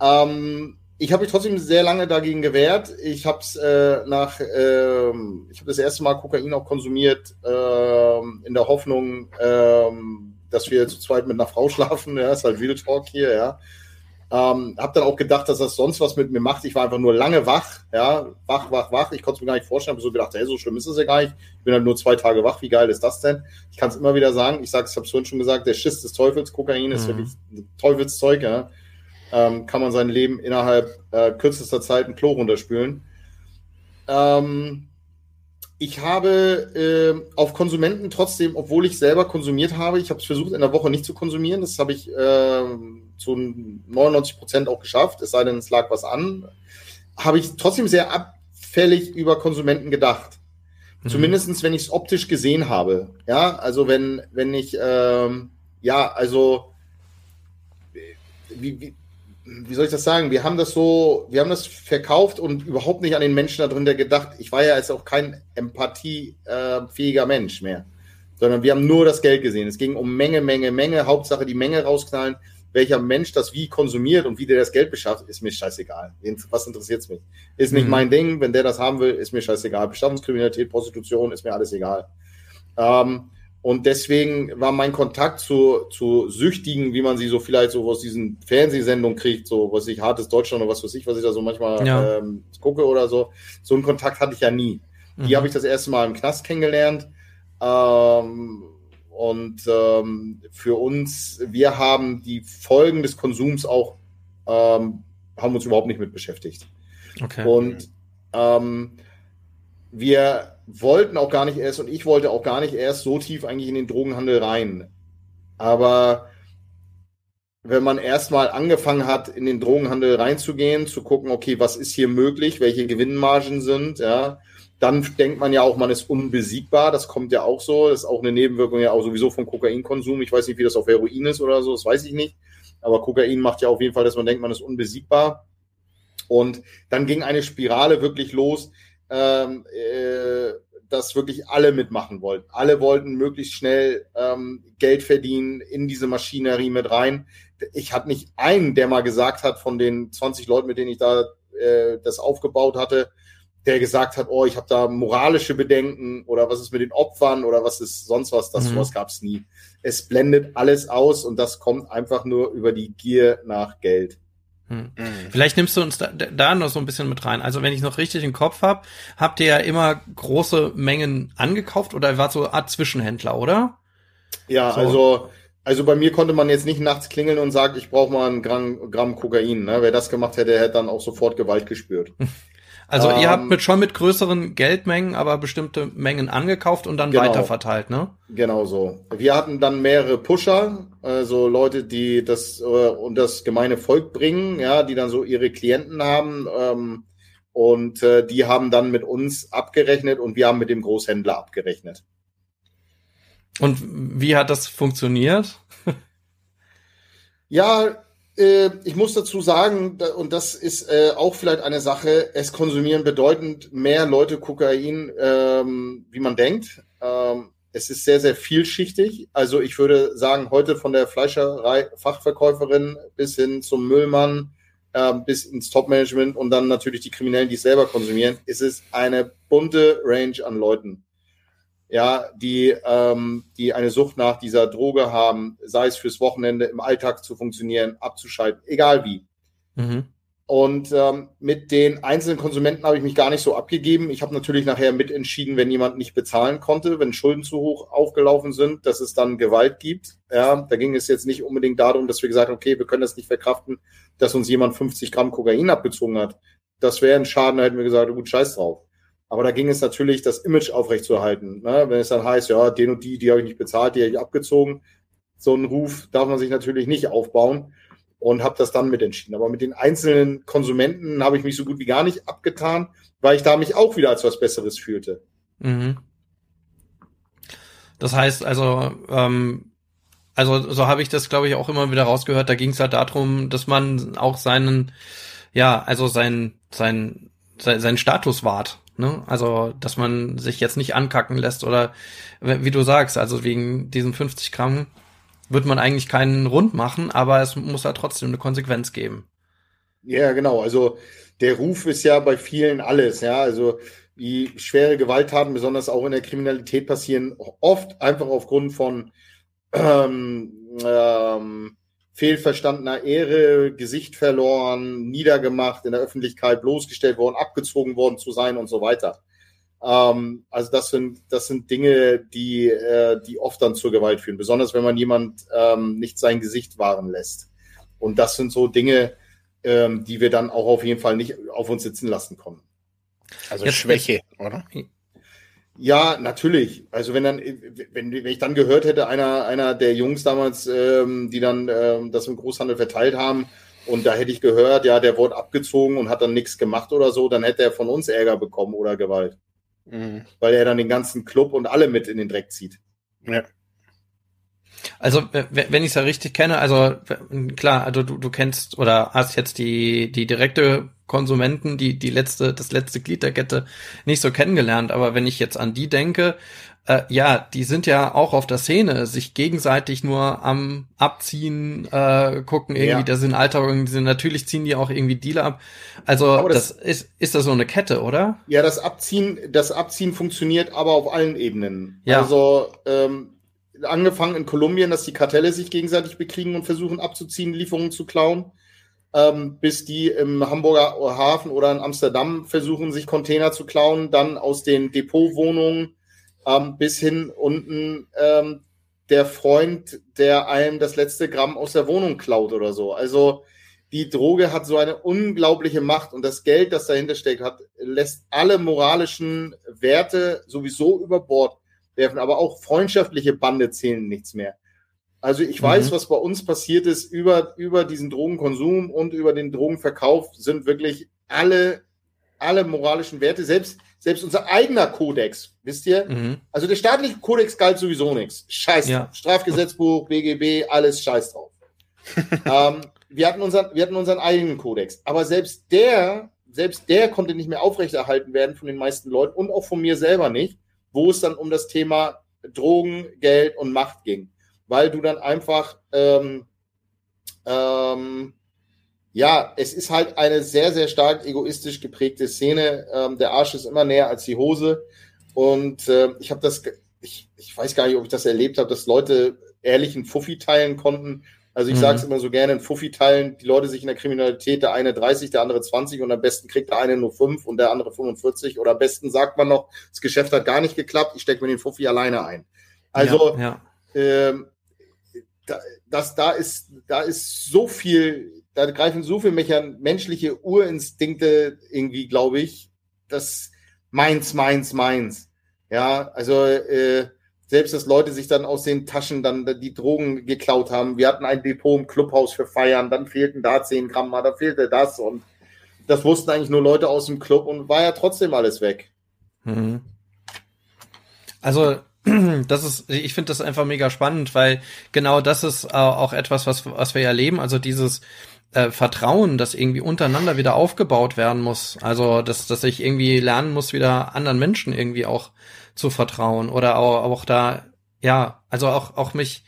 ähm, ich habe mich trotzdem sehr lange dagegen gewehrt. Ich habe es äh, nach, äh, ich habe das erste Mal Kokain auch konsumiert äh, in der Hoffnung, äh, dass wir zu zweit mit einer Frau schlafen. Ja, ist halt Real Talk hier, ja. Ähm, hab dann auch gedacht, dass das sonst was mit mir macht. Ich war einfach nur lange wach, ja, wach, wach, wach. Ich konnte es mir gar nicht vorstellen. Hab so gedacht, hey, so schlimm ist es ja gar nicht. Ich bin halt nur zwei Tage wach. Wie geil ist das denn? Ich kann es immer wieder sagen. Ich sage, ich habe es vorhin schon gesagt, der Schiss des Teufels, Kokain ist mhm. wirklich Teufelszeug, ja. Ähm, kann man sein Leben innerhalb äh, kürzester Zeit ein Klo runterspülen. Ähm, ich habe äh, auf Konsumenten trotzdem, obwohl ich selber konsumiert habe, ich habe es versucht in der Woche nicht zu konsumieren. Das habe ich äh, zu 99 Prozent auch geschafft, es sei denn, es lag was an. Habe ich trotzdem sehr abfällig über Konsumenten gedacht. Mhm. Zumindestens, wenn ich es optisch gesehen habe. Ja, also wenn, wenn ich, ähm, ja, also wie, wie, wie soll ich das sagen? Wir haben das so, wir haben das verkauft und überhaupt nicht an den Menschen da drin, der gedacht, ich war ja jetzt auch kein empathiefähiger Mensch mehr, sondern wir haben nur das Geld gesehen. Es ging um Menge, Menge, Menge, Hauptsache die Menge rausknallen. Welcher Mensch das wie konsumiert und wie der das Geld beschafft, ist mir scheißegal. Was interessiert es mich? Ist nicht mhm. mein Ding. Wenn der das haben will, ist mir scheißegal. Beschaffungskriminalität, Prostitution, ist mir alles egal. Ähm, und deswegen war mein Kontakt zu, zu Süchtigen, wie man sie so vielleicht so aus diesen Fernsehsendungen kriegt, so was ich hartes Deutschland oder was weiß ich, was ich da so manchmal ja. ähm, gucke oder so. So einen Kontakt hatte ich ja nie. Mhm. Die habe ich das erste Mal im Knast kennengelernt. Ähm, und ähm, für uns, wir haben die Folgen des Konsums auch, ähm, haben uns überhaupt nicht mit beschäftigt. Okay. Und ähm, wir wollten auch gar nicht erst und ich wollte auch gar nicht erst so tief eigentlich in den Drogenhandel rein. Aber wenn man erstmal angefangen hat, in den Drogenhandel reinzugehen, zu gucken, okay, was ist hier möglich, welche Gewinnmargen sind, ja, dann denkt man ja auch, man ist unbesiegbar. Das kommt ja auch so. Das ist auch eine Nebenwirkung ja auch sowieso vom Kokainkonsum. Ich weiß nicht, wie das auf Heroin ist oder so, das weiß ich nicht. Aber Kokain macht ja auf jeden Fall, dass man denkt, man ist unbesiegbar. Und dann ging eine Spirale wirklich los, ähm, äh, dass wirklich alle mitmachen wollten. Alle wollten möglichst schnell ähm, Geld verdienen in diese Maschinerie mit rein. Ich hatte nicht einen, der mal gesagt hat, von den 20 Leuten, mit denen ich da äh, das aufgebaut hatte, der gesagt hat, oh, ich habe da moralische Bedenken oder was ist mit den Opfern oder was ist sonst was, das mhm. sowas gab es nie. Es blendet alles aus und das kommt einfach nur über die Gier nach Geld. Hm. Mhm. Vielleicht nimmst du uns da, da noch so ein bisschen mit rein. Also wenn ich noch richtig im Kopf habe, habt ihr ja immer große Mengen angekauft oder war so eine Art Zwischenhändler, oder? Ja, so. also also bei mir konnte man jetzt nicht nachts klingeln und sagen, ich brauche mal ein Gramm, Gramm Kokain. Ne? Wer das gemacht hätte, hätte dann auch sofort Gewalt gespürt. Also ähm, ihr habt ähm, mit schon mit größeren Geldmengen, aber bestimmte Mengen angekauft und dann genau, weiterverteilt, ne? Genau so. Wir hatten dann mehrere Pusher, also Leute, die das äh, und das gemeine Volk bringen, ja, die dann so ihre Klienten haben ähm, und äh, die haben dann mit uns abgerechnet und wir haben mit dem Großhändler abgerechnet. Und wie hat das funktioniert? ja, äh, ich muss dazu sagen, und das ist äh, auch vielleicht eine Sache, es konsumieren bedeutend mehr Leute Kokain, ähm, wie man denkt. Ähm, es ist sehr, sehr vielschichtig. Also ich würde sagen, heute von der Fleischerei Fachverkäuferin bis hin zum Müllmann, äh, bis ins Top-Management und dann natürlich die Kriminellen, die es selber konsumieren, ist es eine bunte Range an Leuten. Ja, die, ähm, die eine Sucht nach dieser Droge haben, sei es fürs Wochenende, im Alltag zu funktionieren, abzuschalten, egal wie. Mhm. Und ähm, mit den einzelnen Konsumenten habe ich mich gar nicht so abgegeben. Ich habe natürlich nachher mitentschieden, wenn jemand nicht bezahlen konnte, wenn Schulden zu hoch aufgelaufen sind, dass es dann Gewalt gibt. Ja, da ging es jetzt nicht unbedingt darum, dass wir gesagt haben, okay, wir können das nicht verkraften, dass uns jemand 50 Gramm Kokain abgezogen hat. Das wäre ein Schaden, da hätten wir gesagt, gut, scheiß drauf. Aber da ging es natürlich, das Image aufrechtzuerhalten. Ne? Wenn es dann heißt, ja, den und die, die habe ich nicht bezahlt, die habe ich abgezogen. So einen Ruf darf man sich natürlich nicht aufbauen und habe das dann mitentschieden. Aber mit den einzelnen Konsumenten habe ich mich so gut wie gar nicht abgetan, weil ich da mich auch wieder als was Besseres fühlte. Mhm. Das heißt also, ähm, also so habe ich das, glaube ich, auch immer wieder rausgehört. Da ging es halt darum, dass man auch seinen, ja, also sein, sein, sein, seinen Status wahrt. Ne? Also, dass man sich jetzt nicht ankacken lässt oder wie du sagst, also wegen diesen 50 Gramm wird man eigentlich keinen Rund machen, aber es muss halt trotzdem eine Konsequenz geben. Ja, genau. Also der Ruf ist ja bei vielen alles, ja. Also die schwere Gewalttaten, besonders auch in der Kriminalität, passieren oft einfach aufgrund von ähm, ähm, fehlverstandener Ehre, Gesicht verloren, niedergemacht, in der Öffentlichkeit bloßgestellt worden, abgezogen worden zu sein und so weiter. Ähm, also das sind, das sind Dinge, die, äh, die oft dann zur Gewalt führen, besonders wenn man jemand ähm, nicht sein Gesicht wahren lässt. Und das sind so Dinge, ähm, die wir dann auch auf jeden Fall nicht auf uns sitzen lassen können. Also Jetzt Schwäche, oder? Ja, natürlich. Also wenn dann, wenn, wenn ich dann gehört hätte, einer, einer der Jungs damals, ähm, die dann ähm, das im Großhandel verteilt haben, und da hätte ich gehört, ja, der wurde abgezogen und hat dann nichts gemacht oder so, dann hätte er von uns Ärger bekommen oder Gewalt. Mhm. Weil er dann den ganzen Club und alle mit in den Dreck zieht. Ja. Also, wenn ich es ja richtig kenne, also klar, also du, du kennst oder hast jetzt die, die direkte Konsumenten, die, die letzte, das letzte Glied der Kette nicht so kennengelernt, aber wenn ich jetzt an die denke, äh, ja, die sind ja auch auf der Szene, sich gegenseitig nur am Abziehen, äh, gucken irgendwie, ja. da sind Alter, irgendwie, natürlich ziehen die auch irgendwie Dealer ab. Also das, das, ist, ist das so eine Kette, oder? Ja, das Abziehen, das Abziehen funktioniert aber auf allen Ebenen. Ja. Also ähm, angefangen in Kolumbien, dass die Kartelle sich gegenseitig bekriegen und versuchen abzuziehen, Lieferungen zu klauen. Ähm, bis die im Hamburger Hafen oder in Amsterdam versuchen, sich Container zu klauen, dann aus den Depotwohnungen ähm, bis hin unten ähm, der Freund, der einem das letzte Gramm aus der Wohnung klaut oder so. Also die Droge hat so eine unglaubliche Macht und das Geld, das dahinter steckt, hat, lässt alle moralischen Werte sowieso über Bord werfen, aber auch freundschaftliche Bande zählen nichts mehr. Also ich weiß, mhm. was bei uns passiert ist über, über diesen Drogenkonsum und über den Drogenverkauf sind wirklich alle, alle moralischen Werte, selbst selbst unser eigener Kodex, wisst ihr? Mhm. Also der staatliche Kodex galt sowieso nichts. Scheiß ja. Strafgesetzbuch, BGB, alles scheiß drauf. ähm, wir, hatten unseren, wir hatten unseren eigenen Kodex. Aber selbst der, selbst der konnte nicht mehr aufrechterhalten werden von den meisten Leuten und auch von mir selber nicht, wo es dann um das Thema Drogen, Geld und Macht ging. Weil du dann einfach ähm, ähm, ja, es ist halt eine sehr, sehr stark egoistisch geprägte Szene. Ähm, der Arsch ist immer näher als die Hose. Und äh, ich habe das, ich, ich weiß gar nicht, ob ich das erlebt habe, dass Leute ehrlichen Fuffi teilen konnten. Also ich mhm. sage es immer so gerne, in Fuffi teilen die Leute sich in der Kriminalität, der eine 30, der andere 20 und am besten kriegt der eine nur 5 und der andere 45 oder am besten sagt man noch, das Geschäft hat gar nicht geklappt, ich stecke mir den Fuffi alleine ein. Also ja, ja. Ähm, da, das, da, ist, da ist so viel da greifen so viele Mechan menschliche Urinstinkte irgendwie, glaube ich, das meins, meins, meins. Ja, also äh, selbst, dass Leute sich dann aus den Taschen dann die Drogen geklaut haben. Wir hatten ein Depot im Clubhaus für Feiern, dann fehlten da 10 Gramm, da fehlte das und das wussten eigentlich nur Leute aus dem Club und war ja trotzdem alles weg. Mhm. Also das ist, ich finde das einfach mega spannend, weil genau das ist äh, auch etwas, was, was wir erleben. Also dieses, äh, Vertrauen, das irgendwie untereinander wieder aufgebaut werden muss. Also, dass, dass ich irgendwie lernen muss, wieder anderen Menschen irgendwie auch zu vertrauen oder auch, auch da, ja, also auch, auch mich,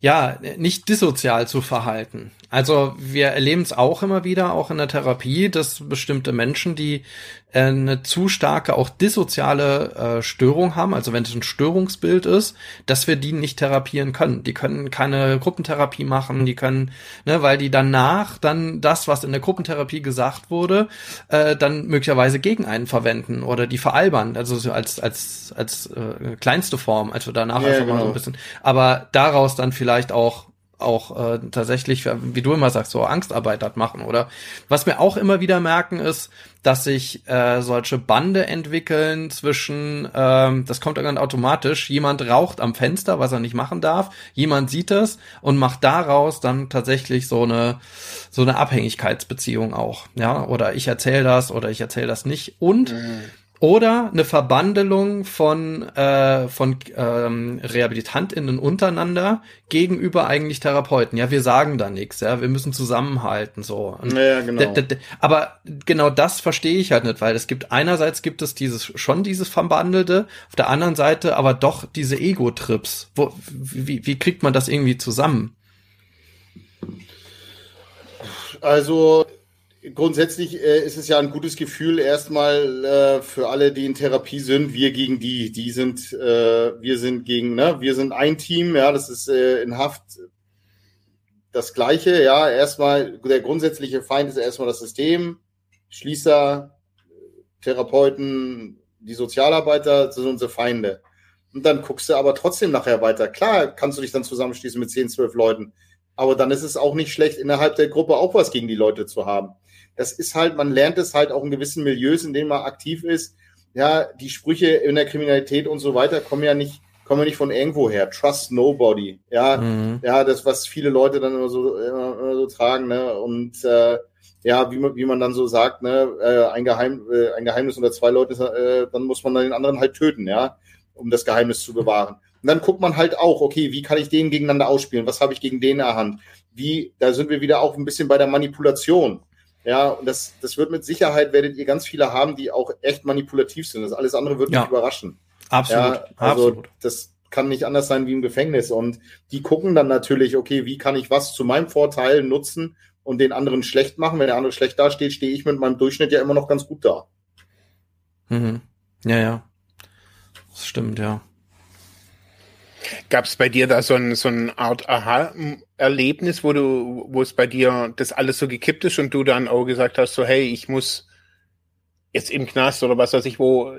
ja, nicht dissozial zu verhalten. Also wir erleben es auch immer wieder, auch in der Therapie, dass bestimmte Menschen, die eine zu starke auch dissoziale äh, Störung haben, also wenn es ein Störungsbild ist, dass wir die nicht therapieren können. Die können keine Gruppentherapie machen, die können, ne, weil die danach dann das, was in der Gruppentherapie gesagt wurde, äh, dann möglicherweise gegen einen verwenden oder die veralbern, also so als als als äh, kleinste Form, also danach ja, einfach genau. mal so ein bisschen, aber daraus dann vielleicht auch auch äh, tatsächlich, wie du immer sagst, so Angstarbeit hat machen, oder? Was wir auch immer wieder merken, ist, dass sich äh, solche Bande entwickeln zwischen, ähm, das kommt dann automatisch, jemand raucht am Fenster, was er nicht machen darf, jemand sieht es und macht daraus dann tatsächlich so eine so eine Abhängigkeitsbeziehung auch, ja, oder ich erzähle das oder ich erzähle das nicht. Und mhm oder eine Verbandelung von, äh, von ähm, RehabilitantInnen untereinander gegenüber eigentlich Therapeuten. Ja, wir sagen da nichts, ja, wir müssen zusammenhalten, so. Und ja, genau. Aber genau das verstehe ich halt nicht, weil es gibt einerseits gibt es dieses, schon dieses Verbandelte, auf der anderen Seite aber doch diese Ego-Trips. Wie, wie kriegt man das irgendwie zusammen? Also, grundsätzlich äh, ist es ja ein gutes Gefühl erstmal äh, für alle, die in Therapie sind, wir gegen die, die sind, äh, wir sind gegen, ne, wir sind ein Team, ja, das ist äh, in Haft das Gleiche, ja, erstmal, der grundsätzliche Feind ist erstmal das System, Schließer, Therapeuten, die Sozialarbeiter sind unsere Feinde. Und dann guckst du aber trotzdem nachher weiter. Klar kannst du dich dann zusammenschließen mit 10, 12 Leuten. Aber dann ist es auch nicht schlecht, innerhalb der Gruppe auch was gegen die Leute zu haben das ist halt, man lernt es halt auch in gewissen Milieus, in denen man aktiv ist. Ja, die Sprüche in der Kriminalität und so weiter kommen ja nicht, kommen ja nicht von irgendwo her. Trust nobody. Ja, mhm. ja, das, was viele Leute dann immer so, immer, immer so tragen, ne? Und äh, ja, wie man, wie man dann so sagt, ne, äh, ein, Geheim, äh, ein Geheimnis unter zwei Leute, äh, dann muss man dann den anderen halt töten, ja, um das Geheimnis zu bewahren. Und dann guckt man halt auch, okay, wie kann ich den gegeneinander ausspielen? Was habe ich gegen den in der Hand? Wie, da sind wir wieder auch ein bisschen bei der Manipulation. Ja, und das, das wird mit Sicherheit, werdet ihr ganz viele haben, die auch echt manipulativ sind. Das alles andere wird ja. mich überraschen. Absolut. Ja, also Absolut. das kann nicht anders sein wie im Gefängnis. Und die gucken dann natürlich, okay, wie kann ich was zu meinem Vorteil nutzen und den anderen schlecht machen? Wenn der andere schlecht dasteht, stehe ich mit meinem Durchschnitt ja immer noch ganz gut da. Mhm. Ja, ja. Das stimmt, ja. Gab es bei dir da so, ein, so eine Art Aha-Erlebnis, wo du, wo es bei dir das alles so gekippt ist und du dann auch gesagt hast, so hey, ich muss jetzt im Knast oder was weiß ich, wo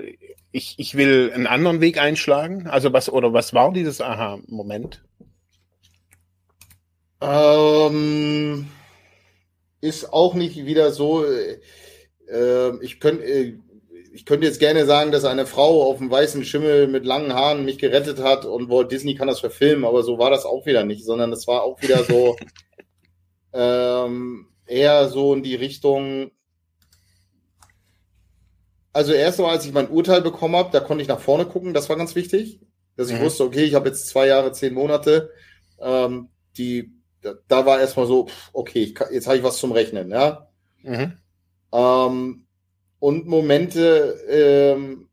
ich, ich will einen anderen Weg einschlagen? Also was, oder was war dieses Aha-Moment? Ähm, ist auch nicht wieder so, äh, ich könnte, äh, ich könnte jetzt gerne sagen, dass eine Frau auf dem weißen Schimmel mit langen Haaren mich gerettet hat und Walt Disney kann das verfilmen, aber so war das auch wieder nicht, sondern es war auch wieder so ähm, eher so in die Richtung. Also erst mal, als ich mein Urteil bekommen habe, da konnte ich nach vorne gucken, das war ganz wichtig, dass ich mhm. wusste, okay, ich habe jetzt zwei Jahre, zehn Monate, ähm, die, da, war erstmal so, okay, ich, jetzt habe ich was zum Rechnen, ja. Mhm. Ähm, und Momente, ähm,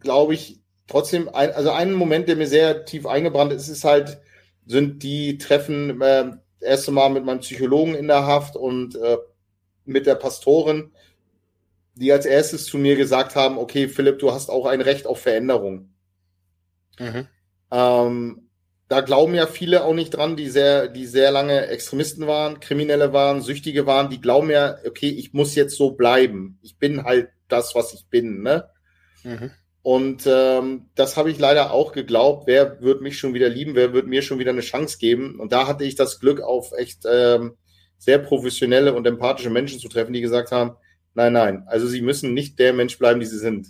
glaube ich, trotzdem, ein, also ein Moment, der mir sehr tief eingebrannt ist, ist halt, sind die Treffen äh, erste Mal mit meinem Psychologen in der Haft und äh, mit der Pastorin, die als erstes zu mir gesagt haben, okay, Philipp, du hast auch ein Recht auf Veränderung. Mhm. Ähm, da glauben ja viele auch nicht dran, die sehr, die sehr lange Extremisten waren, Kriminelle waren, Süchtige waren, die glauben ja, okay, ich muss jetzt so bleiben. Ich bin halt das, was ich bin, ne? Mhm. Und ähm, das habe ich leider auch geglaubt. Wer wird mich schon wieder lieben? Wer wird mir schon wieder eine Chance geben? Und da hatte ich das Glück, auf echt ähm, sehr professionelle und empathische Menschen zu treffen, die gesagt haben, nein, nein, also sie müssen nicht der Mensch bleiben, die sie sind.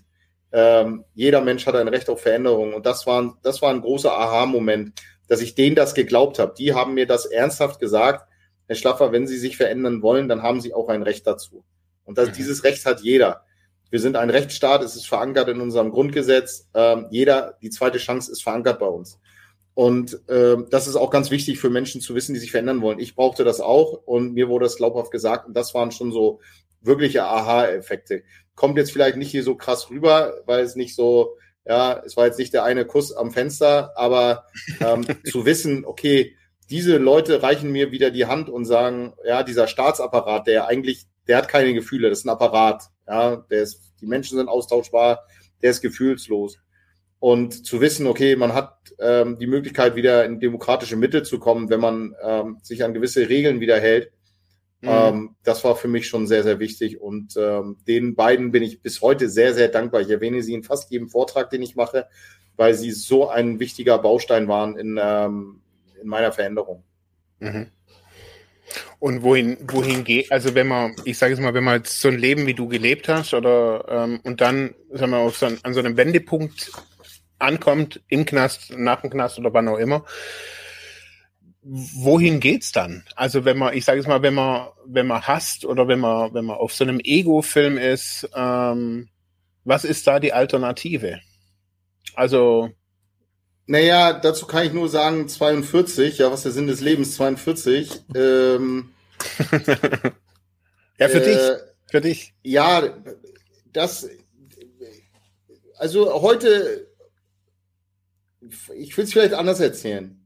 Ähm, jeder Mensch hat ein Recht auf Veränderung. Und das war, das war ein großer Aha-Moment, dass ich denen das geglaubt habe. Die haben mir das ernsthaft gesagt. Herr Schlaffer, wenn Sie sich verändern wollen, dann haben Sie auch ein Recht dazu. Und das, mhm. dieses Recht hat jeder. Wir sind ein Rechtsstaat, es ist verankert in unserem Grundgesetz. Ähm, jeder, die zweite Chance ist verankert bei uns. Und ähm, das ist auch ganz wichtig für Menschen zu wissen, die sich verändern wollen. Ich brauchte das auch und mir wurde das glaubhaft gesagt. Und das waren schon so wirkliche Aha-Effekte kommt jetzt vielleicht nicht hier so krass rüber, weil es nicht so Ja, es war jetzt nicht der eine Kuss am Fenster, aber ähm, zu wissen, okay, diese Leute reichen mir wieder die Hand und sagen, ja, dieser Staatsapparat, der eigentlich, der hat keine Gefühle, das ist ein Apparat, ja, der ist, die Menschen sind austauschbar, der ist gefühlslos. Und zu wissen, okay, man hat ähm, die Möglichkeit, wieder in demokratische Mitte zu kommen, wenn man ähm, sich an gewisse Regeln wieder hält, Mhm. Ähm, das war für mich schon sehr, sehr wichtig. Und ähm, den beiden bin ich bis heute sehr, sehr dankbar. Ich erwähne sie in fast jedem Vortrag, den ich mache, weil sie so ein wichtiger Baustein waren in, ähm, in meiner Veränderung. Mhm. Und wohin, wohin geht, also wenn man, ich sage es mal, wenn man jetzt so ein Leben wie du gelebt hast oder ähm, und dann, sagen wir, auf so, an so einem Wendepunkt ankommt, im Knast, nach dem Knast oder wann auch immer, wohin geht's dann? Also wenn man, ich sage es mal, wenn man, wenn man hasst oder wenn man, wenn man auf so einem Ego-Film ist, ähm, was ist da die Alternative? Also naja, dazu kann ich nur sagen 42, ja, was der Sinn des Lebens 42. Ähm, ja, für äh, dich, für dich. Ja, das, also heute, ich will es vielleicht anders erzählen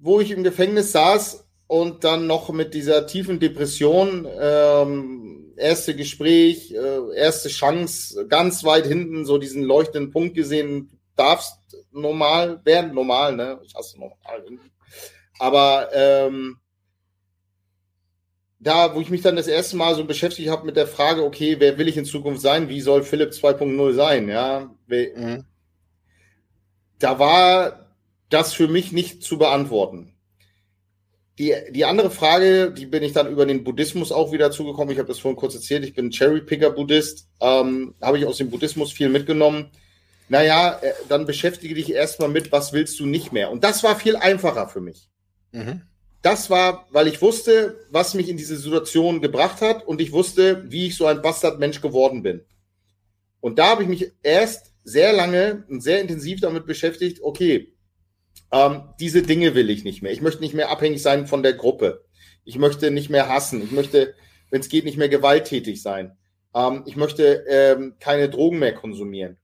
wo ich im Gefängnis saß und dann noch mit dieser tiefen Depression, ähm, erste Gespräch, äh, erste Chance, ganz weit hinten so diesen leuchtenden Punkt gesehen, darfst normal werden, normal, ne? Ich hasse normal. Aber ähm, da, wo ich mich dann das erste Mal so beschäftigt habe mit der Frage, okay, wer will ich in Zukunft sein? Wie soll Philipp 2.0 sein? Ja, mhm. da war das für mich nicht zu beantworten. Die, die andere Frage, die bin ich dann über den Buddhismus auch wieder zugekommen. Ich habe das vorhin kurz erzählt. Ich bin Cherry-Picker-Buddhist. Ähm, habe ich aus dem Buddhismus viel mitgenommen. Naja, äh, dann beschäftige dich erstmal mit, was willst du nicht mehr? Und das war viel einfacher für mich. Mhm. Das war, weil ich wusste, was mich in diese Situation gebracht hat und ich wusste, wie ich so ein Bastardmensch geworden bin. Und da habe ich mich erst sehr lange und sehr intensiv damit beschäftigt, okay, ähm, diese Dinge will ich nicht mehr. Ich möchte nicht mehr abhängig sein von der Gruppe. Ich möchte nicht mehr hassen. Ich möchte, wenn es geht, nicht mehr gewalttätig sein. Ähm, ich möchte ähm, keine Drogen mehr konsumieren.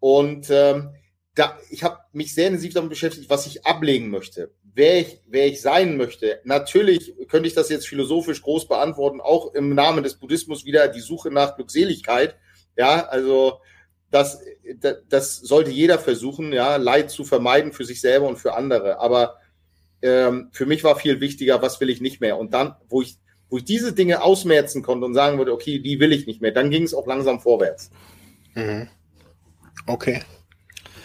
Und ähm, da, ich habe mich sehr intensiv damit beschäftigt, was ich ablegen möchte, wer ich, wer ich sein möchte. Natürlich könnte ich das jetzt philosophisch groß beantworten, auch im Namen des Buddhismus wieder die Suche nach Glückseligkeit. Ja, also das, das sollte jeder versuchen, ja, Leid zu vermeiden für sich selber und für andere. Aber ähm, für mich war viel wichtiger, was will ich nicht mehr. Und dann, wo ich, wo ich diese Dinge ausmerzen konnte und sagen würde, okay, die will ich nicht mehr, dann ging es auch langsam vorwärts. Mhm. Okay.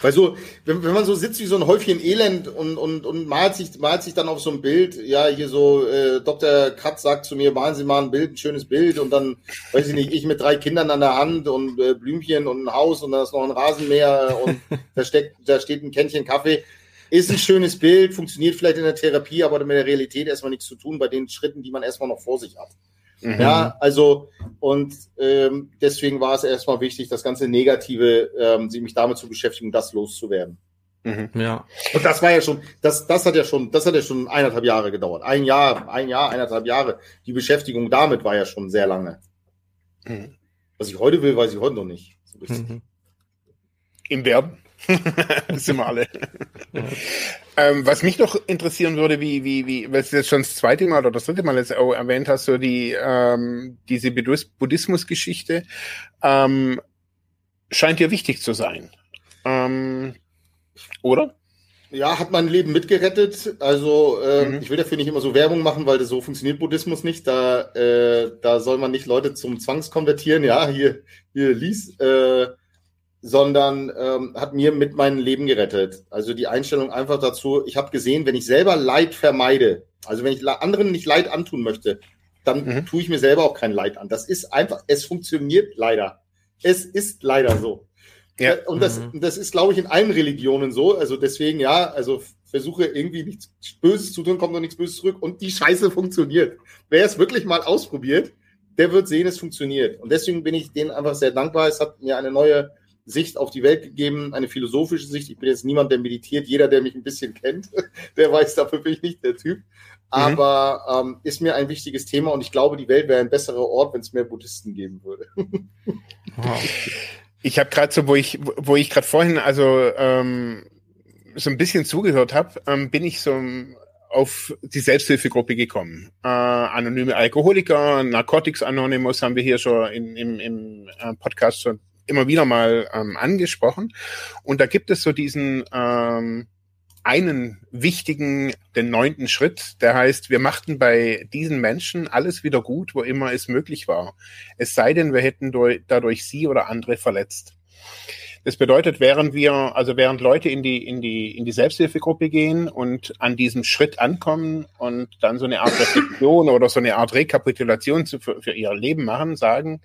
Weil so, wenn, wenn man so sitzt wie so ein Häufchen Elend und, und, und malt, sich, malt sich dann auf so ein Bild, ja, hier so, äh, Dr. Katz sagt zu mir, malen Sie mal ein Bild, ein schönes Bild und dann, weiß ich nicht, ich mit drei Kindern an der Hand und äh, Blümchen und ein Haus und dann ist noch ein Rasenmäher und da, steckt, da steht ein Kännchen Kaffee. Ist ein schönes Bild, funktioniert vielleicht in der Therapie, aber mit der Realität erstmal nichts zu tun bei den Schritten, die man erstmal noch vor sich hat. Mhm. Ja, also und ähm, deswegen war es erstmal wichtig, das ganze Negative, ähm, sich mich damit zu beschäftigen, das loszuwerden. Mhm. Ja. Und das war ja schon, das, das hat ja schon, das hat ja schon eineinhalb Jahre gedauert. Ein Jahr, ein Jahr, eineinhalb Jahre. Die Beschäftigung damit war ja schon sehr lange. Mhm. Was ich heute will, weiß ich heute noch nicht. So mhm. Im Werden. das sind wir alle. ähm, was mich noch interessieren würde, wie, wie, wie, weil du jetzt schon das zweite Mal oder das dritte Mal jetzt auch erwähnt hast, so die, ähm, diese Buddhismus-Geschichte, ähm, scheint dir wichtig zu sein. Ähm, oder? Ja, hat mein Leben mitgerettet. Also äh, mhm. ich will dafür nicht immer so Werbung machen, weil das so funktioniert Buddhismus nicht. Da, äh, da soll man nicht Leute zum Zwangskonvertieren. Ja, hier, hier lies. Äh, sondern ähm, hat mir mit meinem Leben gerettet. Also die Einstellung einfach dazu, ich habe gesehen, wenn ich selber Leid vermeide, also wenn ich anderen nicht Leid antun möchte, dann mhm. tue ich mir selber auch kein Leid an. Das ist einfach, es funktioniert leider. Es ist leider so. Ja. Und das, mhm. das ist, glaube ich, in allen Religionen so. Also deswegen, ja, also versuche irgendwie nichts Böses zu tun, kommt noch nichts Böses zurück und die Scheiße funktioniert. Wer es wirklich mal ausprobiert, der wird sehen, es funktioniert. Und deswegen bin ich denen einfach sehr dankbar. Es hat mir eine neue Sicht auf die Welt gegeben, eine philosophische Sicht. Ich bin jetzt niemand, der meditiert. Jeder, der mich ein bisschen kennt, der weiß, dafür bin ich nicht der Typ. Mhm. Aber mhm. ähm, ist mir ein wichtiges Thema und ich glaube, die Welt wäre ein besserer Ort, wenn es mehr Buddhisten geben würde. wow. Ich habe gerade so, wo ich, wo ich gerade vorhin also ähm, so ein bisschen zugehört habe, ähm, bin ich so auf die Selbsthilfegruppe gekommen. Äh, anonyme Alkoholiker, Narcotics Anonymous haben wir hier schon in, im, im äh, Podcast schon immer wieder mal ähm, angesprochen. Und da gibt es so diesen ähm, einen wichtigen, den neunten Schritt, der heißt, wir machten bei diesen Menschen alles wieder gut, wo immer es möglich war. Es sei denn, wir hätten durch, dadurch sie oder andere verletzt. Das bedeutet, während wir, also während Leute in die, in die, in die Selbsthilfegruppe gehen und an diesem Schritt ankommen und dann so eine Art Reflexion oder so eine Art Rekapitulation zu, für, für ihr Leben machen, sagen,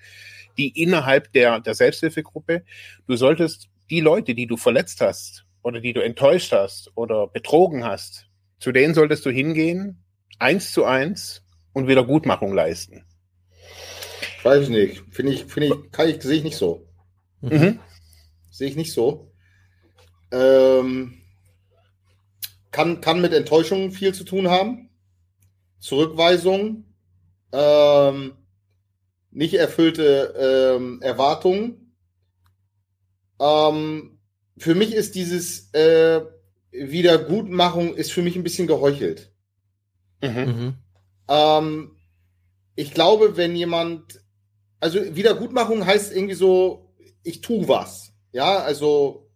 die innerhalb der, der Selbsthilfegruppe, du solltest die Leute, die du verletzt hast, oder die du enttäuscht hast oder betrogen hast, zu denen solltest du hingehen, eins zu eins und Wiedergutmachung leisten. Weiß ich nicht. Finde ich, finde ich, kann ich, sehe ich nicht so. Mhm. Sehe ich nicht so. Ähm, kann, kann mit Enttäuschungen viel zu tun haben. Zurückweisung, ähm, nicht erfüllte ähm, Erwartungen. Ähm, für mich ist dieses äh, Wiedergutmachung ist für mich ein bisschen geheuchelt. Mhm. mhm. Ähm, ich glaube, wenn jemand, also Wiedergutmachung heißt irgendwie so, ich tu was. Ja, also.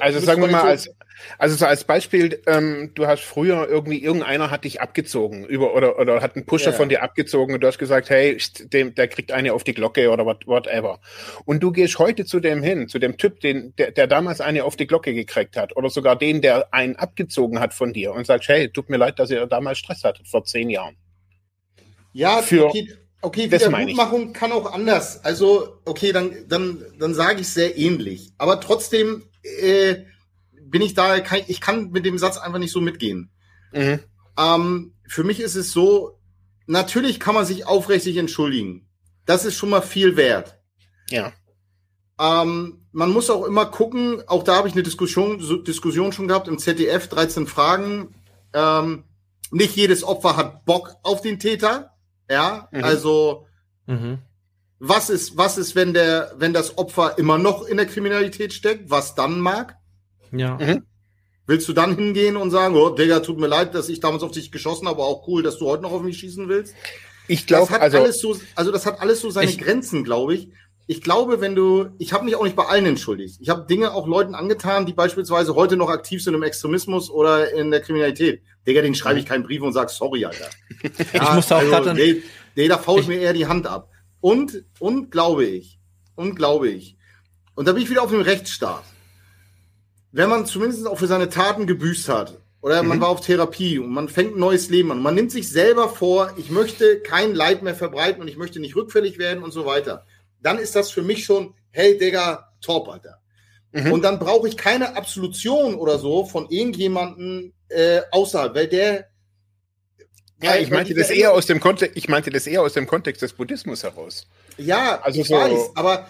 Also sagen wir mal, als, also so als Beispiel, ähm, du hast früher irgendwie, irgendeiner hat dich abgezogen über oder, oder hat einen Pusher ja. von dir abgezogen und du hast gesagt, hey, dem, der kriegt eine auf die Glocke oder what, whatever. Und du gehst heute zu dem hin, zu dem Typ, den, der, der damals eine auf die Glocke gekriegt hat oder sogar den, der einen abgezogen hat von dir und sagst, hey, tut mir leid, dass ihr damals Stress hattet vor zehn Jahren. Ja, für, okay, okay Wiedergutmachung kann auch anders. Also, okay, dann, dann, dann sage ich sehr ähnlich. Aber trotzdem, äh, bin ich da, kann, ich kann mit dem Satz einfach nicht so mitgehen. Mhm. Ähm, für mich ist es so, natürlich kann man sich aufrichtig entschuldigen. Das ist schon mal viel wert. Ja. Ähm, man muss auch immer gucken, auch da habe ich eine Diskussion, so, Diskussion schon gehabt im ZDF, 13 Fragen. Ähm, nicht jedes Opfer hat Bock auf den Täter. Ja, mhm. also mhm. Was ist, was ist, wenn der, wenn das Opfer immer noch in der Kriminalität steckt, was dann mag? Ja. Mhm. Willst du dann hingehen und sagen, oh, Digga, tut mir leid, dass ich damals auf dich geschossen habe, aber auch cool, dass du heute noch auf mich schießen willst? Ich glaube, also, alles so, also das hat alles so seine ich, Grenzen, glaube ich. Ich glaube, wenn du, ich habe mich auch nicht bei allen entschuldigt. Ich habe Dinge auch Leuten angetan, die beispielsweise heute noch aktiv sind im Extremismus oder in der Kriminalität. Digga, den schreibe ich keinen Brief und sag sorry, Alter. Ja, ich muss auch also, gerade nee, nee, da faul ich mir eher die Hand ab. Und, und glaube ich, und glaube ich, und da bin ich wieder auf dem Rechtsstaat wenn man zumindest auch für seine Taten gebüßt hat oder mhm. man war auf Therapie und man fängt ein neues Leben an und man nimmt sich selber vor, ich möchte kein Leid mehr verbreiten und ich möchte nicht rückfällig werden und so weiter, dann ist das für mich schon, hey Digga, top, Alter. Mhm. Und dann brauche ich keine Absolution oder so von irgendjemanden äh, außerhalb, weil der ja, ich meinte das eher aus dem Kontext, ich meinte das eher aus dem Kontext des Buddhismus heraus. Ja, also ich so weiß, aber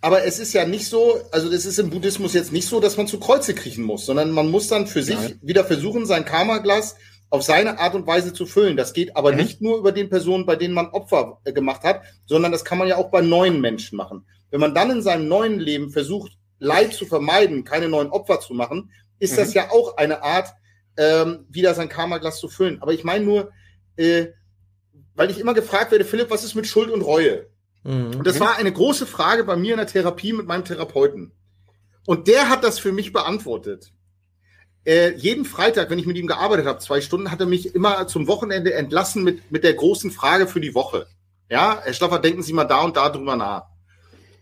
aber es ist ja nicht so, also das ist im Buddhismus jetzt nicht so, dass man zu Kreuze kriechen muss, sondern man muss dann für sich Nein. wieder versuchen, sein Karma-Glas auf seine Art und Weise zu füllen. Das geht aber mhm. nicht nur über den Personen, bei denen man Opfer äh, gemacht hat, sondern das kann man ja auch bei neuen Menschen machen. Wenn man dann in seinem neuen Leben versucht, Leid zu vermeiden, keine neuen Opfer zu machen, ist mhm. das ja auch eine Art, ähm, wieder sein Karma-Glas zu füllen. Aber ich meine nur, äh, weil ich immer gefragt werde, Philipp, was ist mit Schuld und Reue? Mhm. Und das war eine große Frage bei mir in der Therapie mit meinem Therapeuten. Und der hat das für mich beantwortet. Äh, jeden Freitag, wenn ich mit ihm gearbeitet habe, zwei Stunden, hat er mich immer zum Wochenende entlassen mit, mit der großen Frage für die Woche. Ja, Herr Schlaffer, denken Sie mal da und da drüber nach.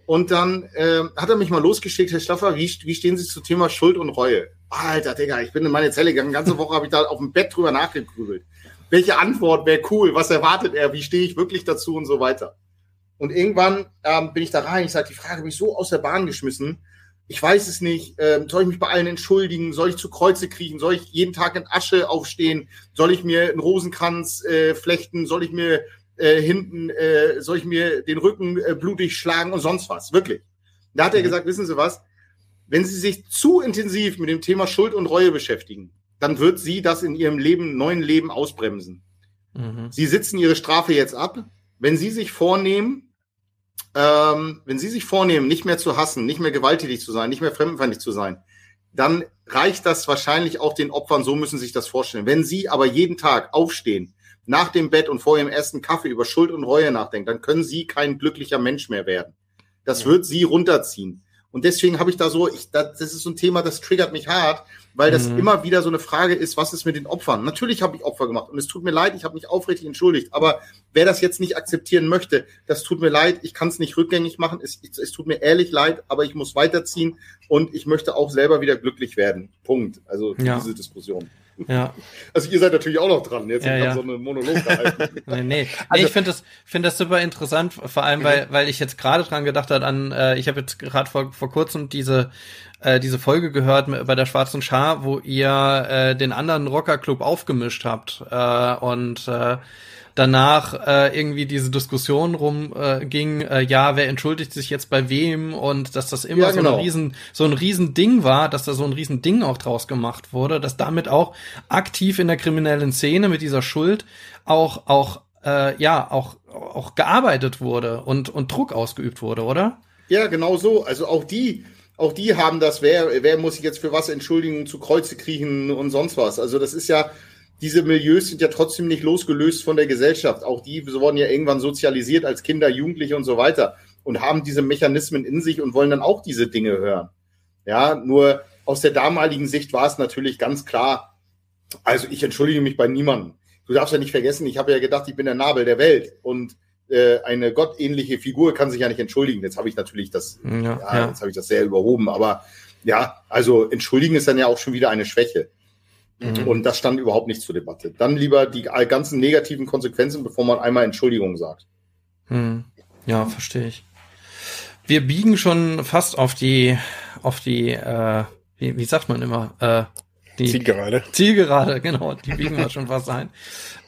Und dann äh, hat er mich mal losgeschickt, Herr Schlaffer, wie, wie stehen Sie zum Thema Schuld und Reue? Alter, Digga, ich bin in meine Zelle gegangen, ganze Woche habe ich da auf dem Bett drüber nachgegrübelt. Welche Antwort wäre cool? Was erwartet er? Wie stehe ich wirklich dazu und so weiter? Und irgendwann ähm, bin ich da rein. Ich sage, die Frage habe ich so aus der Bahn geschmissen. Ich weiß es nicht. Ähm, soll ich mich bei allen entschuldigen? Soll ich zu Kreuze kriechen? Soll ich jeden Tag in Asche aufstehen? Soll ich mir einen Rosenkranz äh, flechten? Soll ich mir äh, hinten, äh, soll ich mir den Rücken äh, blutig schlagen und sonst was? Wirklich. Da hat er mhm. gesagt, wissen Sie was? Wenn Sie sich zu intensiv mit dem Thema Schuld und Reue beschäftigen, dann wird Sie das in Ihrem Leben, neuen Leben ausbremsen. Mhm. Sie sitzen Ihre Strafe jetzt ab wenn Sie sich vornehmen, ähm, wenn Sie sich vornehmen, nicht mehr zu hassen, nicht mehr gewalttätig zu sein, nicht mehr fremdenfeindlich zu sein, dann reicht das wahrscheinlich auch den Opfern, so müssen Sie sich das vorstellen. Wenn Sie aber jeden Tag aufstehen, nach dem Bett und vor Ihrem ersten Kaffee über Schuld und Reue nachdenken, dann können Sie kein glücklicher Mensch mehr werden. Das ja. wird Sie runterziehen. Und deswegen habe ich da so, ich, das, das ist so ein Thema, das triggert mich hart, weil das mhm. immer wieder so eine Frage ist, was ist mit den Opfern? Natürlich habe ich Opfer gemacht und es tut mir leid, ich habe mich aufrichtig entschuldigt, aber wer das jetzt nicht akzeptieren möchte, das tut mir leid, ich kann es nicht rückgängig machen, es, es, es tut mir ehrlich leid, aber ich muss weiterziehen und ich möchte auch selber wieder glücklich werden. Punkt. Also ja. diese Diskussion. Ja. Also ihr seid natürlich auch noch dran. Jetzt ja, ja. so eine Monolog gehalten. nee, nee. Also, ich finde das, finde das super interessant, vor allem, weil, weil ich jetzt gerade dran gedacht habe an, äh, ich habe jetzt gerade vor, vor kurzem diese, äh, diese Folge gehört bei der Schwarzen Schar, wo ihr äh, den anderen Rockerclub aufgemischt habt. Äh, und äh, danach äh, irgendwie diese Diskussion rumging, äh, äh, ja, wer entschuldigt sich jetzt bei wem und dass das immer ja, genau. so ein riesen so ein riesen Ding war, dass da so ein riesen Ding auch draus gemacht wurde, dass damit auch aktiv in der kriminellen Szene mit dieser Schuld auch auch äh, ja auch auch gearbeitet wurde und und Druck ausgeübt wurde, oder? Ja, genau so. Also auch die auch die haben das, wer, wer muss sich jetzt für was entschuldigen, zu Kreuze kriechen und sonst was. Also das ist ja, diese Milieus sind ja trotzdem nicht losgelöst von der Gesellschaft. Auch die wurden ja irgendwann sozialisiert als Kinder, Jugendliche und so weiter und haben diese Mechanismen in sich und wollen dann auch diese Dinge hören. Ja, nur aus der damaligen Sicht war es natürlich ganz klar, also ich entschuldige mich bei niemandem. Du darfst ja nicht vergessen, ich habe ja gedacht, ich bin der Nabel der Welt und äh, eine gottähnliche Figur kann sich ja nicht entschuldigen. Jetzt habe ich natürlich das, ja, ja, jetzt habe ich das sehr überhoben, aber ja, also entschuldigen ist dann ja auch schon wieder eine Schwäche. Mhm. Und das stand überhaupt nicht zur Debatte. Dann lieber die ganzen negativen Konsequenzen, bevor man einmal Entschuldigung sagt. Mhm. Ja, verstehe ich. Wir biegen schon fast auf die, auf die, äh, wie, wie sagt man immer, äh, die Zielgerade. Zielgerade, genau, die biegen wir schon fast ein.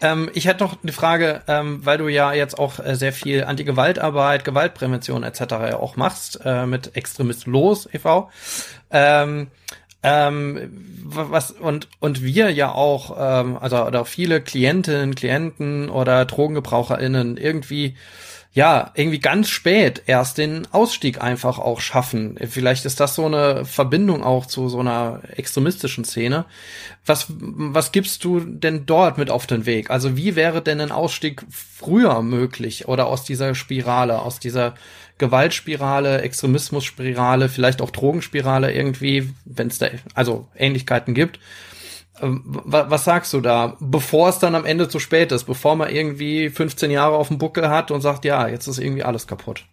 Ähm, ich hätte noch eine Frage, ähm, weil du ja jetzt auch äh, sehr viel Anti-Gewaltarbeit, Gewaltprävention etc. ja auch machst äh, mit Extremist Los e.V. Ähm, ähm, was und und wir ja auch, ähm, also oder viele Klientinnen, Klienten oder DrogengebraucherInnen irgendwie ja, irgendwie ganz spät erst den Ausstieg einfach auch schaffen. Vielleicht ist das so eine Verbindung auch zu so einer extremistischen Szene. Was, was gibst du denn dort mit auf den Weg? Also wie wäre denn ein Ausstieg früher möglich oder aus dieser Spirale, aus dieser Gewaltspirale, Extremismusspirale, vielleicht auch Drogenspirale irgendwie, wenn es da also Ähnlichkeiten gibt? Ähm, was sagst du da, bevor es dann am Ende zu spät ist, bevor man irgendwie 15 Jahre auf dem Buckel hat und sagt, ja, jetzt ist irgendwie alles kaputt?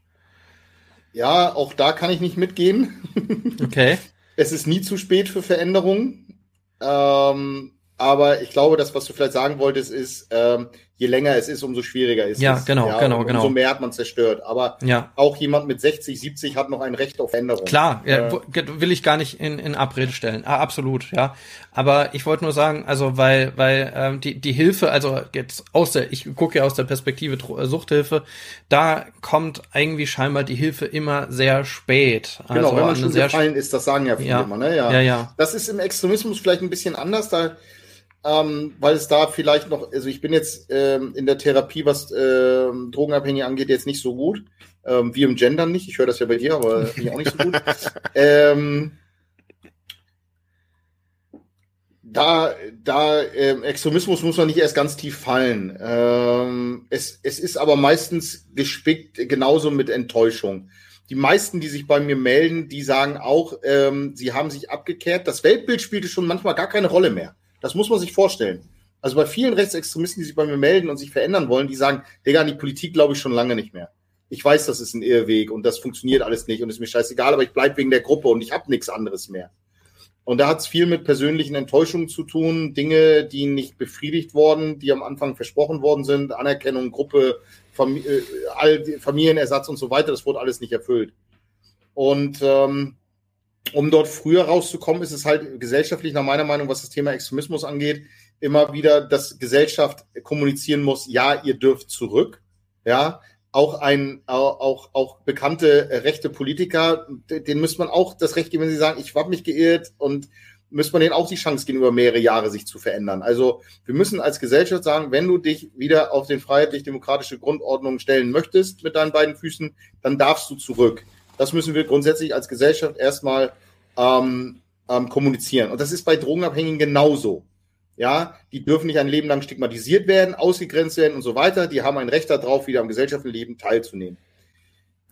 Ja, auch da kann ich nicht mitgehen. Okay. es ist nie zu spät für Veränderungen. Ähm, aber ich glaube, das, was du vielleicht sagen wolltest, ist, ähm, je länger es ist, umso schwieriger ist ja, es. Genau, ja, genau, genau. Umso mehr hat man zerstört. Aber ja. auch jemand mit 60, 70 hat noch ein Recht auf Änderung. Klar, ja, äh, will ich gar nicht in, in Abrede stellen. Ah, absolut, ja. Aber ich wollte nur sagen, also weil, weil ähm, die, die Hilfe, also jetzt aus der, ich gucke ja aus der Perspektive äh, Suchthilfe, da kommt irgendwie scheinbar die Hilfe immer sehr spät. Genau, also genau, wenn man schon gefallen ist, das sagen ja viele ja, immer, ne? Ja. ja, ja. Das ist im Extremismus vielleicht ein bisschen anders, da ähm, weil es da vielleicht noch, also ich bin jetzt ähm, in der Therapie, was ähm, Drogenabhängige angeht, jetzt nicht so gut. Ähm, wie im Gendern nicht. Ich höre das ja bei dir, aber bin ich auch nicht so gut. ähm, da, da ähm, Extremismus muss man nicht erst ganz tief fallen. Ähm, es, es ist aber meistens gespickt genauso mit Enttäuschung. Die meisten, die sich bei mir melden, die sagen auch, ähm, sie haben sich abgekehrt. Das Weltbild spielte schon manchmal gar keine Rolle mehr. Das muss man sich vorstellen. Also bei vielen Rechtsextremisten, die sich bei mir melden und sich verändern wollen, die sagen, Digga, an die Politik glaube ich schon lange nicht mehr. Ich weiß, das ist ein Irrweg und das funktioniert alles nicht und ist mir scheißegal, aber ich bleibe wegen der Gruppe und ich habe nichts anderes mehr. Und da hat es viel mit persönlichen Enttäuschungen zu tun, Dinge, die nicht befriedigt worden, die am Anfang versprochen worden sind, Anerkennung, Gruppe, Familie, äh, Familienersatz und so weiter, das wurde alles nicht erfüllt. Und ähm, um dort früher rauszukommen, ist es halt gesellschaftlich nach meiner Meinung, was das Thema Extremismus angeht, immer wieder, dass Gesellschaft kommunizieren muss, ja, ihr dürft zurück. Ja, auch ein, auch, auch bekannte rechte Politiker, den müsste man auch das Recht geben, wenn sie sagen, ich habe mich geirrt und müsste man denen auch die Chance geben, über mehrere Jahre sich zu verändern. Also wir müssen als Gesellschaft sagen, wenn du dich wieder auf den freiheitlich-demokratische Grundordnung stellen möchtest mit deinen beiden Füßen, dann darfst du zurück. Das müssen wir grundsätzlich als Gesellschaft erstmal ähm, ähm, kommunizieren. Und das ist bei Drogenabhängigen genauso. Ja, die dürfen nicht ein Leben lang stigmatisiert werden, ausgegrenzt werden und so weiter. Die haben ein Recht darauf, wieder am gesellschaftlichen Leben teilzunehmen.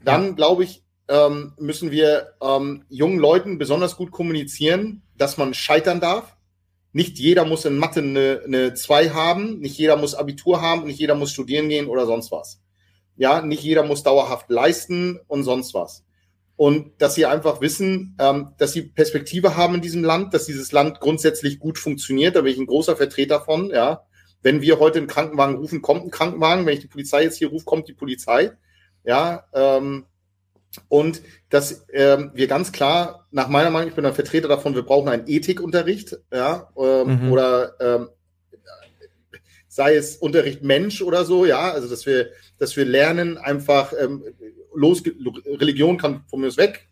Dann, glaube ich, ähm, müssen wir ähm, jungen Leuten besonders gut kommunizieren, dass man scheitern darf. Nicht jeder muss in Mathe eine, eine 2 haben, nicht jeder muss Abitur haben, nicht jeder muss studieren gehen oder sonst was. Ja, nicht jeder muss dauerhaft leisten und sonst was. Und dass sie einfach wissen, ähm, dass sie Perspektive haben in diesem Land, dass dieses Land grundsätzlich gut funktioniert. Da bin ich ein großer Vertreter von, ja. Wenn wir heute einen Krankenwagen rufen, kommt ein Krankenwagen. Wenn ich die Polizei jetzt hier rufe, kommt die Polizei. Ja, ähm, und dass ähm, wir ganz klar, nach meiner Meinung, ich bin ein Vertreter davon, wir brauchen einen Ethikunterricht, ja, ähm, mhm. oder ähm, sei es Unterricht Mensch oder so, ja, also dass wir, dass wir lernen, einfach ähm, los, Religion kann von mir aus weg,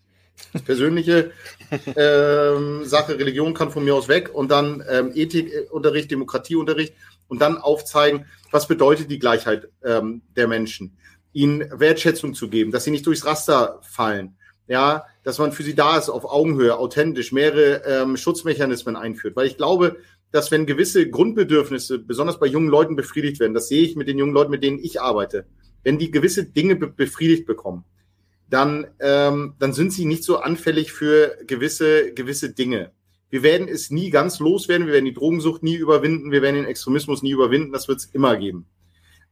persönliche ähm, Sache, Religion kann von mir aus weg. Und dann ähm, Ethikunterricht, Demokratieunterricht. Und dann aufzeigen, was bedeutet die Gleichheit ähm, der Menschen. Ihnen Wertschätzung zu geben, dass sie nicht durchs Raster fallen, ja, dass man für sie da ist, auf Augenhöhe, authentisch, mehrere ähm, Schutzmechanismen einführt. Weil ich glaube, dass wenn gewisse Grundbedürfnisse, besonders bei jungen Leuten, befriedigt werden, das sehe ich mit den jungen Leuten, mit denen ich arbeite, wenn die gewisse Dinge be befriedigt bekommen, dann, ähm, dann sind sie nicht so anfällig für gewisse, gewisse Dinge. Wir werden es nie ganz loswerden, wir werden die Drogensucht nie überwinden, wir werden den Extremismus nie überwinden, das wird es immer geben.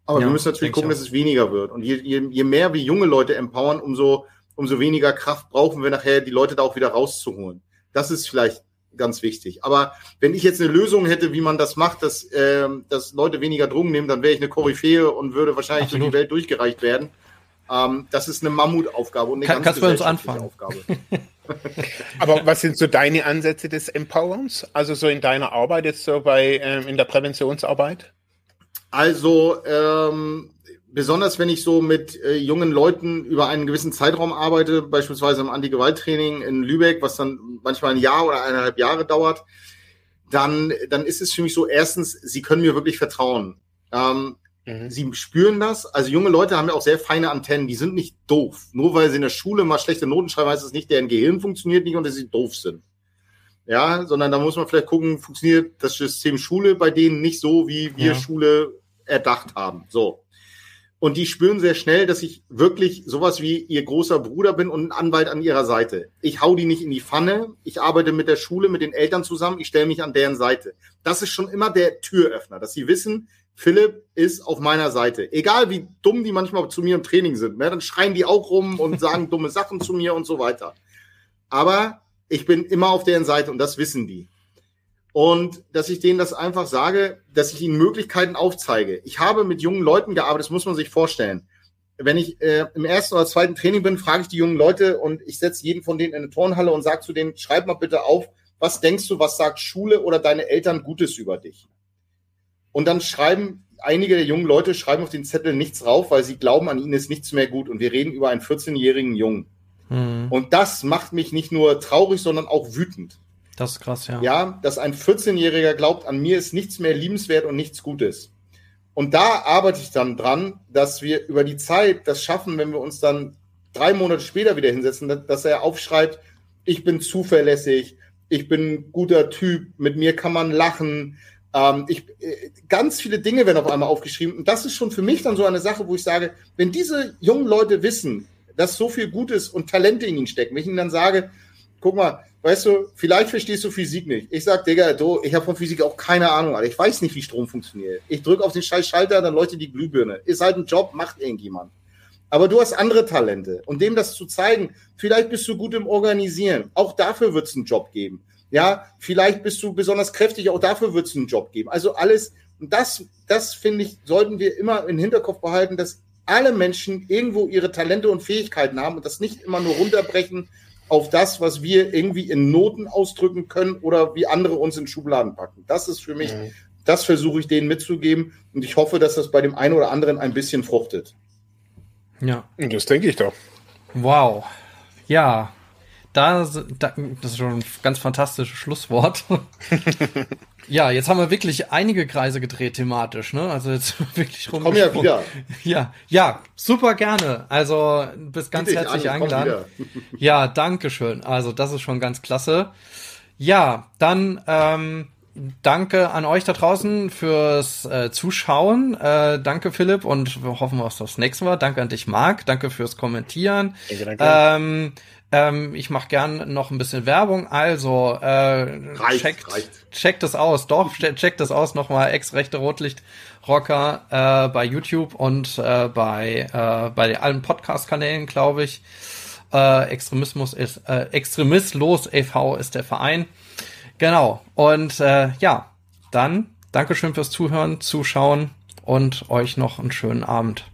Aber ja, wir müssen natürlich gucken, dass es weniger wird. Und je, je, je mehr wir junge Leute empowern, umso, umso weniger Kraft brauchen wir nachher, die Leute da auch wieder rauszuholen. Das ist vielleicht ganz wichtig. Aber wenn ich jetzt eine Lösung hätte, wie man das macht, dass, äh, dass Leute weniger Drogen nehmen, dann wäre ich eine Koryphäe und würde wahrscheinlich Absolut. durch die Welt durchgereicht werden. Ähm, das ist eine Mammutaufgabe und eine Kann, ganz kannst anfangen. Aufgabe. Aber was sind so deine Ansätze des Empowerns? Also so in deiner Arbeit jetzt so bei ähm, in der Präventionsarbeit? Also ähm, besonders wenn ich so mit äh, jungen Leuten über einen gewissen Zeitraum arbeite, beispielsweise im Anti-Gewalt-Training in Lübeck, was dann manchmal ein Jahr oder eineinhalb Jahre dauert, dann, dann ist es für mich so, erstens, sie können mir wirklich vertrauen. Ähm, mhm. Sie spüren das. Also junge Leute haben ja auch sehr feine Antennen, die sind nicht doof. Nur weil sie in der Schule mal schlechte Noten schreiben, heißt es nicht, deren Gehirn funktioniert nicht und dass sie doof sind ja, sondern da muss man vielleicht gucken, funktioniert das System Schule bei denen nicht so, wie wir ja. Schule erdacht haben. So. Und die spüren sehr schnell, dass ich wirklich sowas wie ihr großer Bruder bin und ein Anwalt an ihrer Seite. Ich hau die nicht in die Pfanne. Ich arbeite mit der Schule, mit den Eltern zusammen. Ich stelle mich an deren Seite. Das ist schon immer der Türöffner, dass sie wissen, Philipp ist auf meiner Seite. Egal wie dumm die manchmal zu mir im Training sind, ne, dann schreien die auch rum und sagen dumme Sachen zu mir und so weiter. Aber ich bin immer auf deren Seite und das wissen die. Und dass ich denen das einfach sage, dass ich ihnen Möglichkeiten aufzeige. Ich habe mit jungen Leuten gearbeitet, das muss man sich vorstellen. Wenn ich äh, im ersten oder zweiten Training bin, frage ich die jungen Leute und ich setze jeden von denen in eine Turnhalle und sage zu denen, schreib mal bitte auf, was denkst du, was sagt Schule oder deine Eltern Gutes über dich? Und dann schreiben einige der jungen Leute schreiben auf den Zettel nichts drauf, weil sie glauben, an ihnen ist nichts mehr gut. Und wir reden über einen 14-jährigen Jungen. Mhm. Und das macht mich nicht nur traurig, sondern auch wütend. Das ist krass, ja. Ja, dass ein 14-Jähriger glaubt, an mir ist nichts mehr liebenswert und nichts Gutes. Und da arbeite ich dann dran, dass wir über die Zeit das schaffen, wenn wir uns dann drei Monate später wieder hinsetzen, dass er aufschreibt, ich bin zuverlässig, ich bin ein guter Typ, mit mir kann man lachen. Ähm, ich, äh, ganz viele Dinge werden auf einmal aufgeschrieben. Und das ist schon für mich dann so eine Sache, wo ich sage, wenn diese jungen Leute wissen, dass so viel Gutes und Talente in ihnen stecken. Wenn ich ihnen dann sage, guck mal, weißt du, vielleicht verstehst du Physik nicht. Ich sag, Digga, du, ich habe von Physik auch keine Ahnung, Alter. Ich weiß nicht, wie Strom funktioniert. Ich drücke auf den scheiß Schalter, dann leuchtet die Glühbirne. Ist halt ein Job, macht irgendjemand. Aber du hast andere Talente. Und dem das zu zeigen, vielleicht bist du gut im Organisieren. Auch dafür wird es einen Job geben. Ja, vielleicht bist du besonders kräftig, auch dafür wird es einen Job geben. Also alles, das, das finde ich, sollten wir immer im Hinterkopf behalten, dass alle Menschen irgendwo ihre Talente und Fähigkeiten haben und das nicht immer nur runterbrechen auf das, was wir irgendwie in Noten ausdrücken können oder wie andere uns in Schubladen packen. Das ist für mich, mhm. das versuche ich denen mitzugeben und ich hoffe, dass das bei dem einen oder anderen ein bisschen fruchtet. Ja. Das denke ich doch. Wow. Ja, da, da, das ist schon ein ganz fantastisches Schlusswort. ja, jetzt haben wir wirklich einige Kreise gedreht thematisch, ne? Also jetzt wirklich rum. Komm ja wieder. Ja, ja, super gerne. Also bist ganz Bitte herzlich an, eingeladen. ja, danke schön. Also das ist schon ganz klasse. Ja, dann ähm, danke an euch da draußen fürs äh, Zuschauen. Äh, danke Philipp und wir hoffen, was das nächste Mal. Danke an dich, Marc. Danke fürs Kommentieren. Danke, danke. Ähm, ähm, ich mache gern noch ein bisschen Werbung. Also äh, reicht, checkt, reicht. checkt das aus. Doch, checkt das aus. Nochmal ex-rechte Rotlicht-Rocker äh, bei YouTube und äh, bei, äh, bei allen Podcast-Kanälen, glaube ich. Äh, Extremismus ist äh, Extremistlos e.V. ist der Verein. Genau. Und äh, ja, dann Dankeschön fürs Zuhören, Zuschauen und euch noch einen schönen Abend.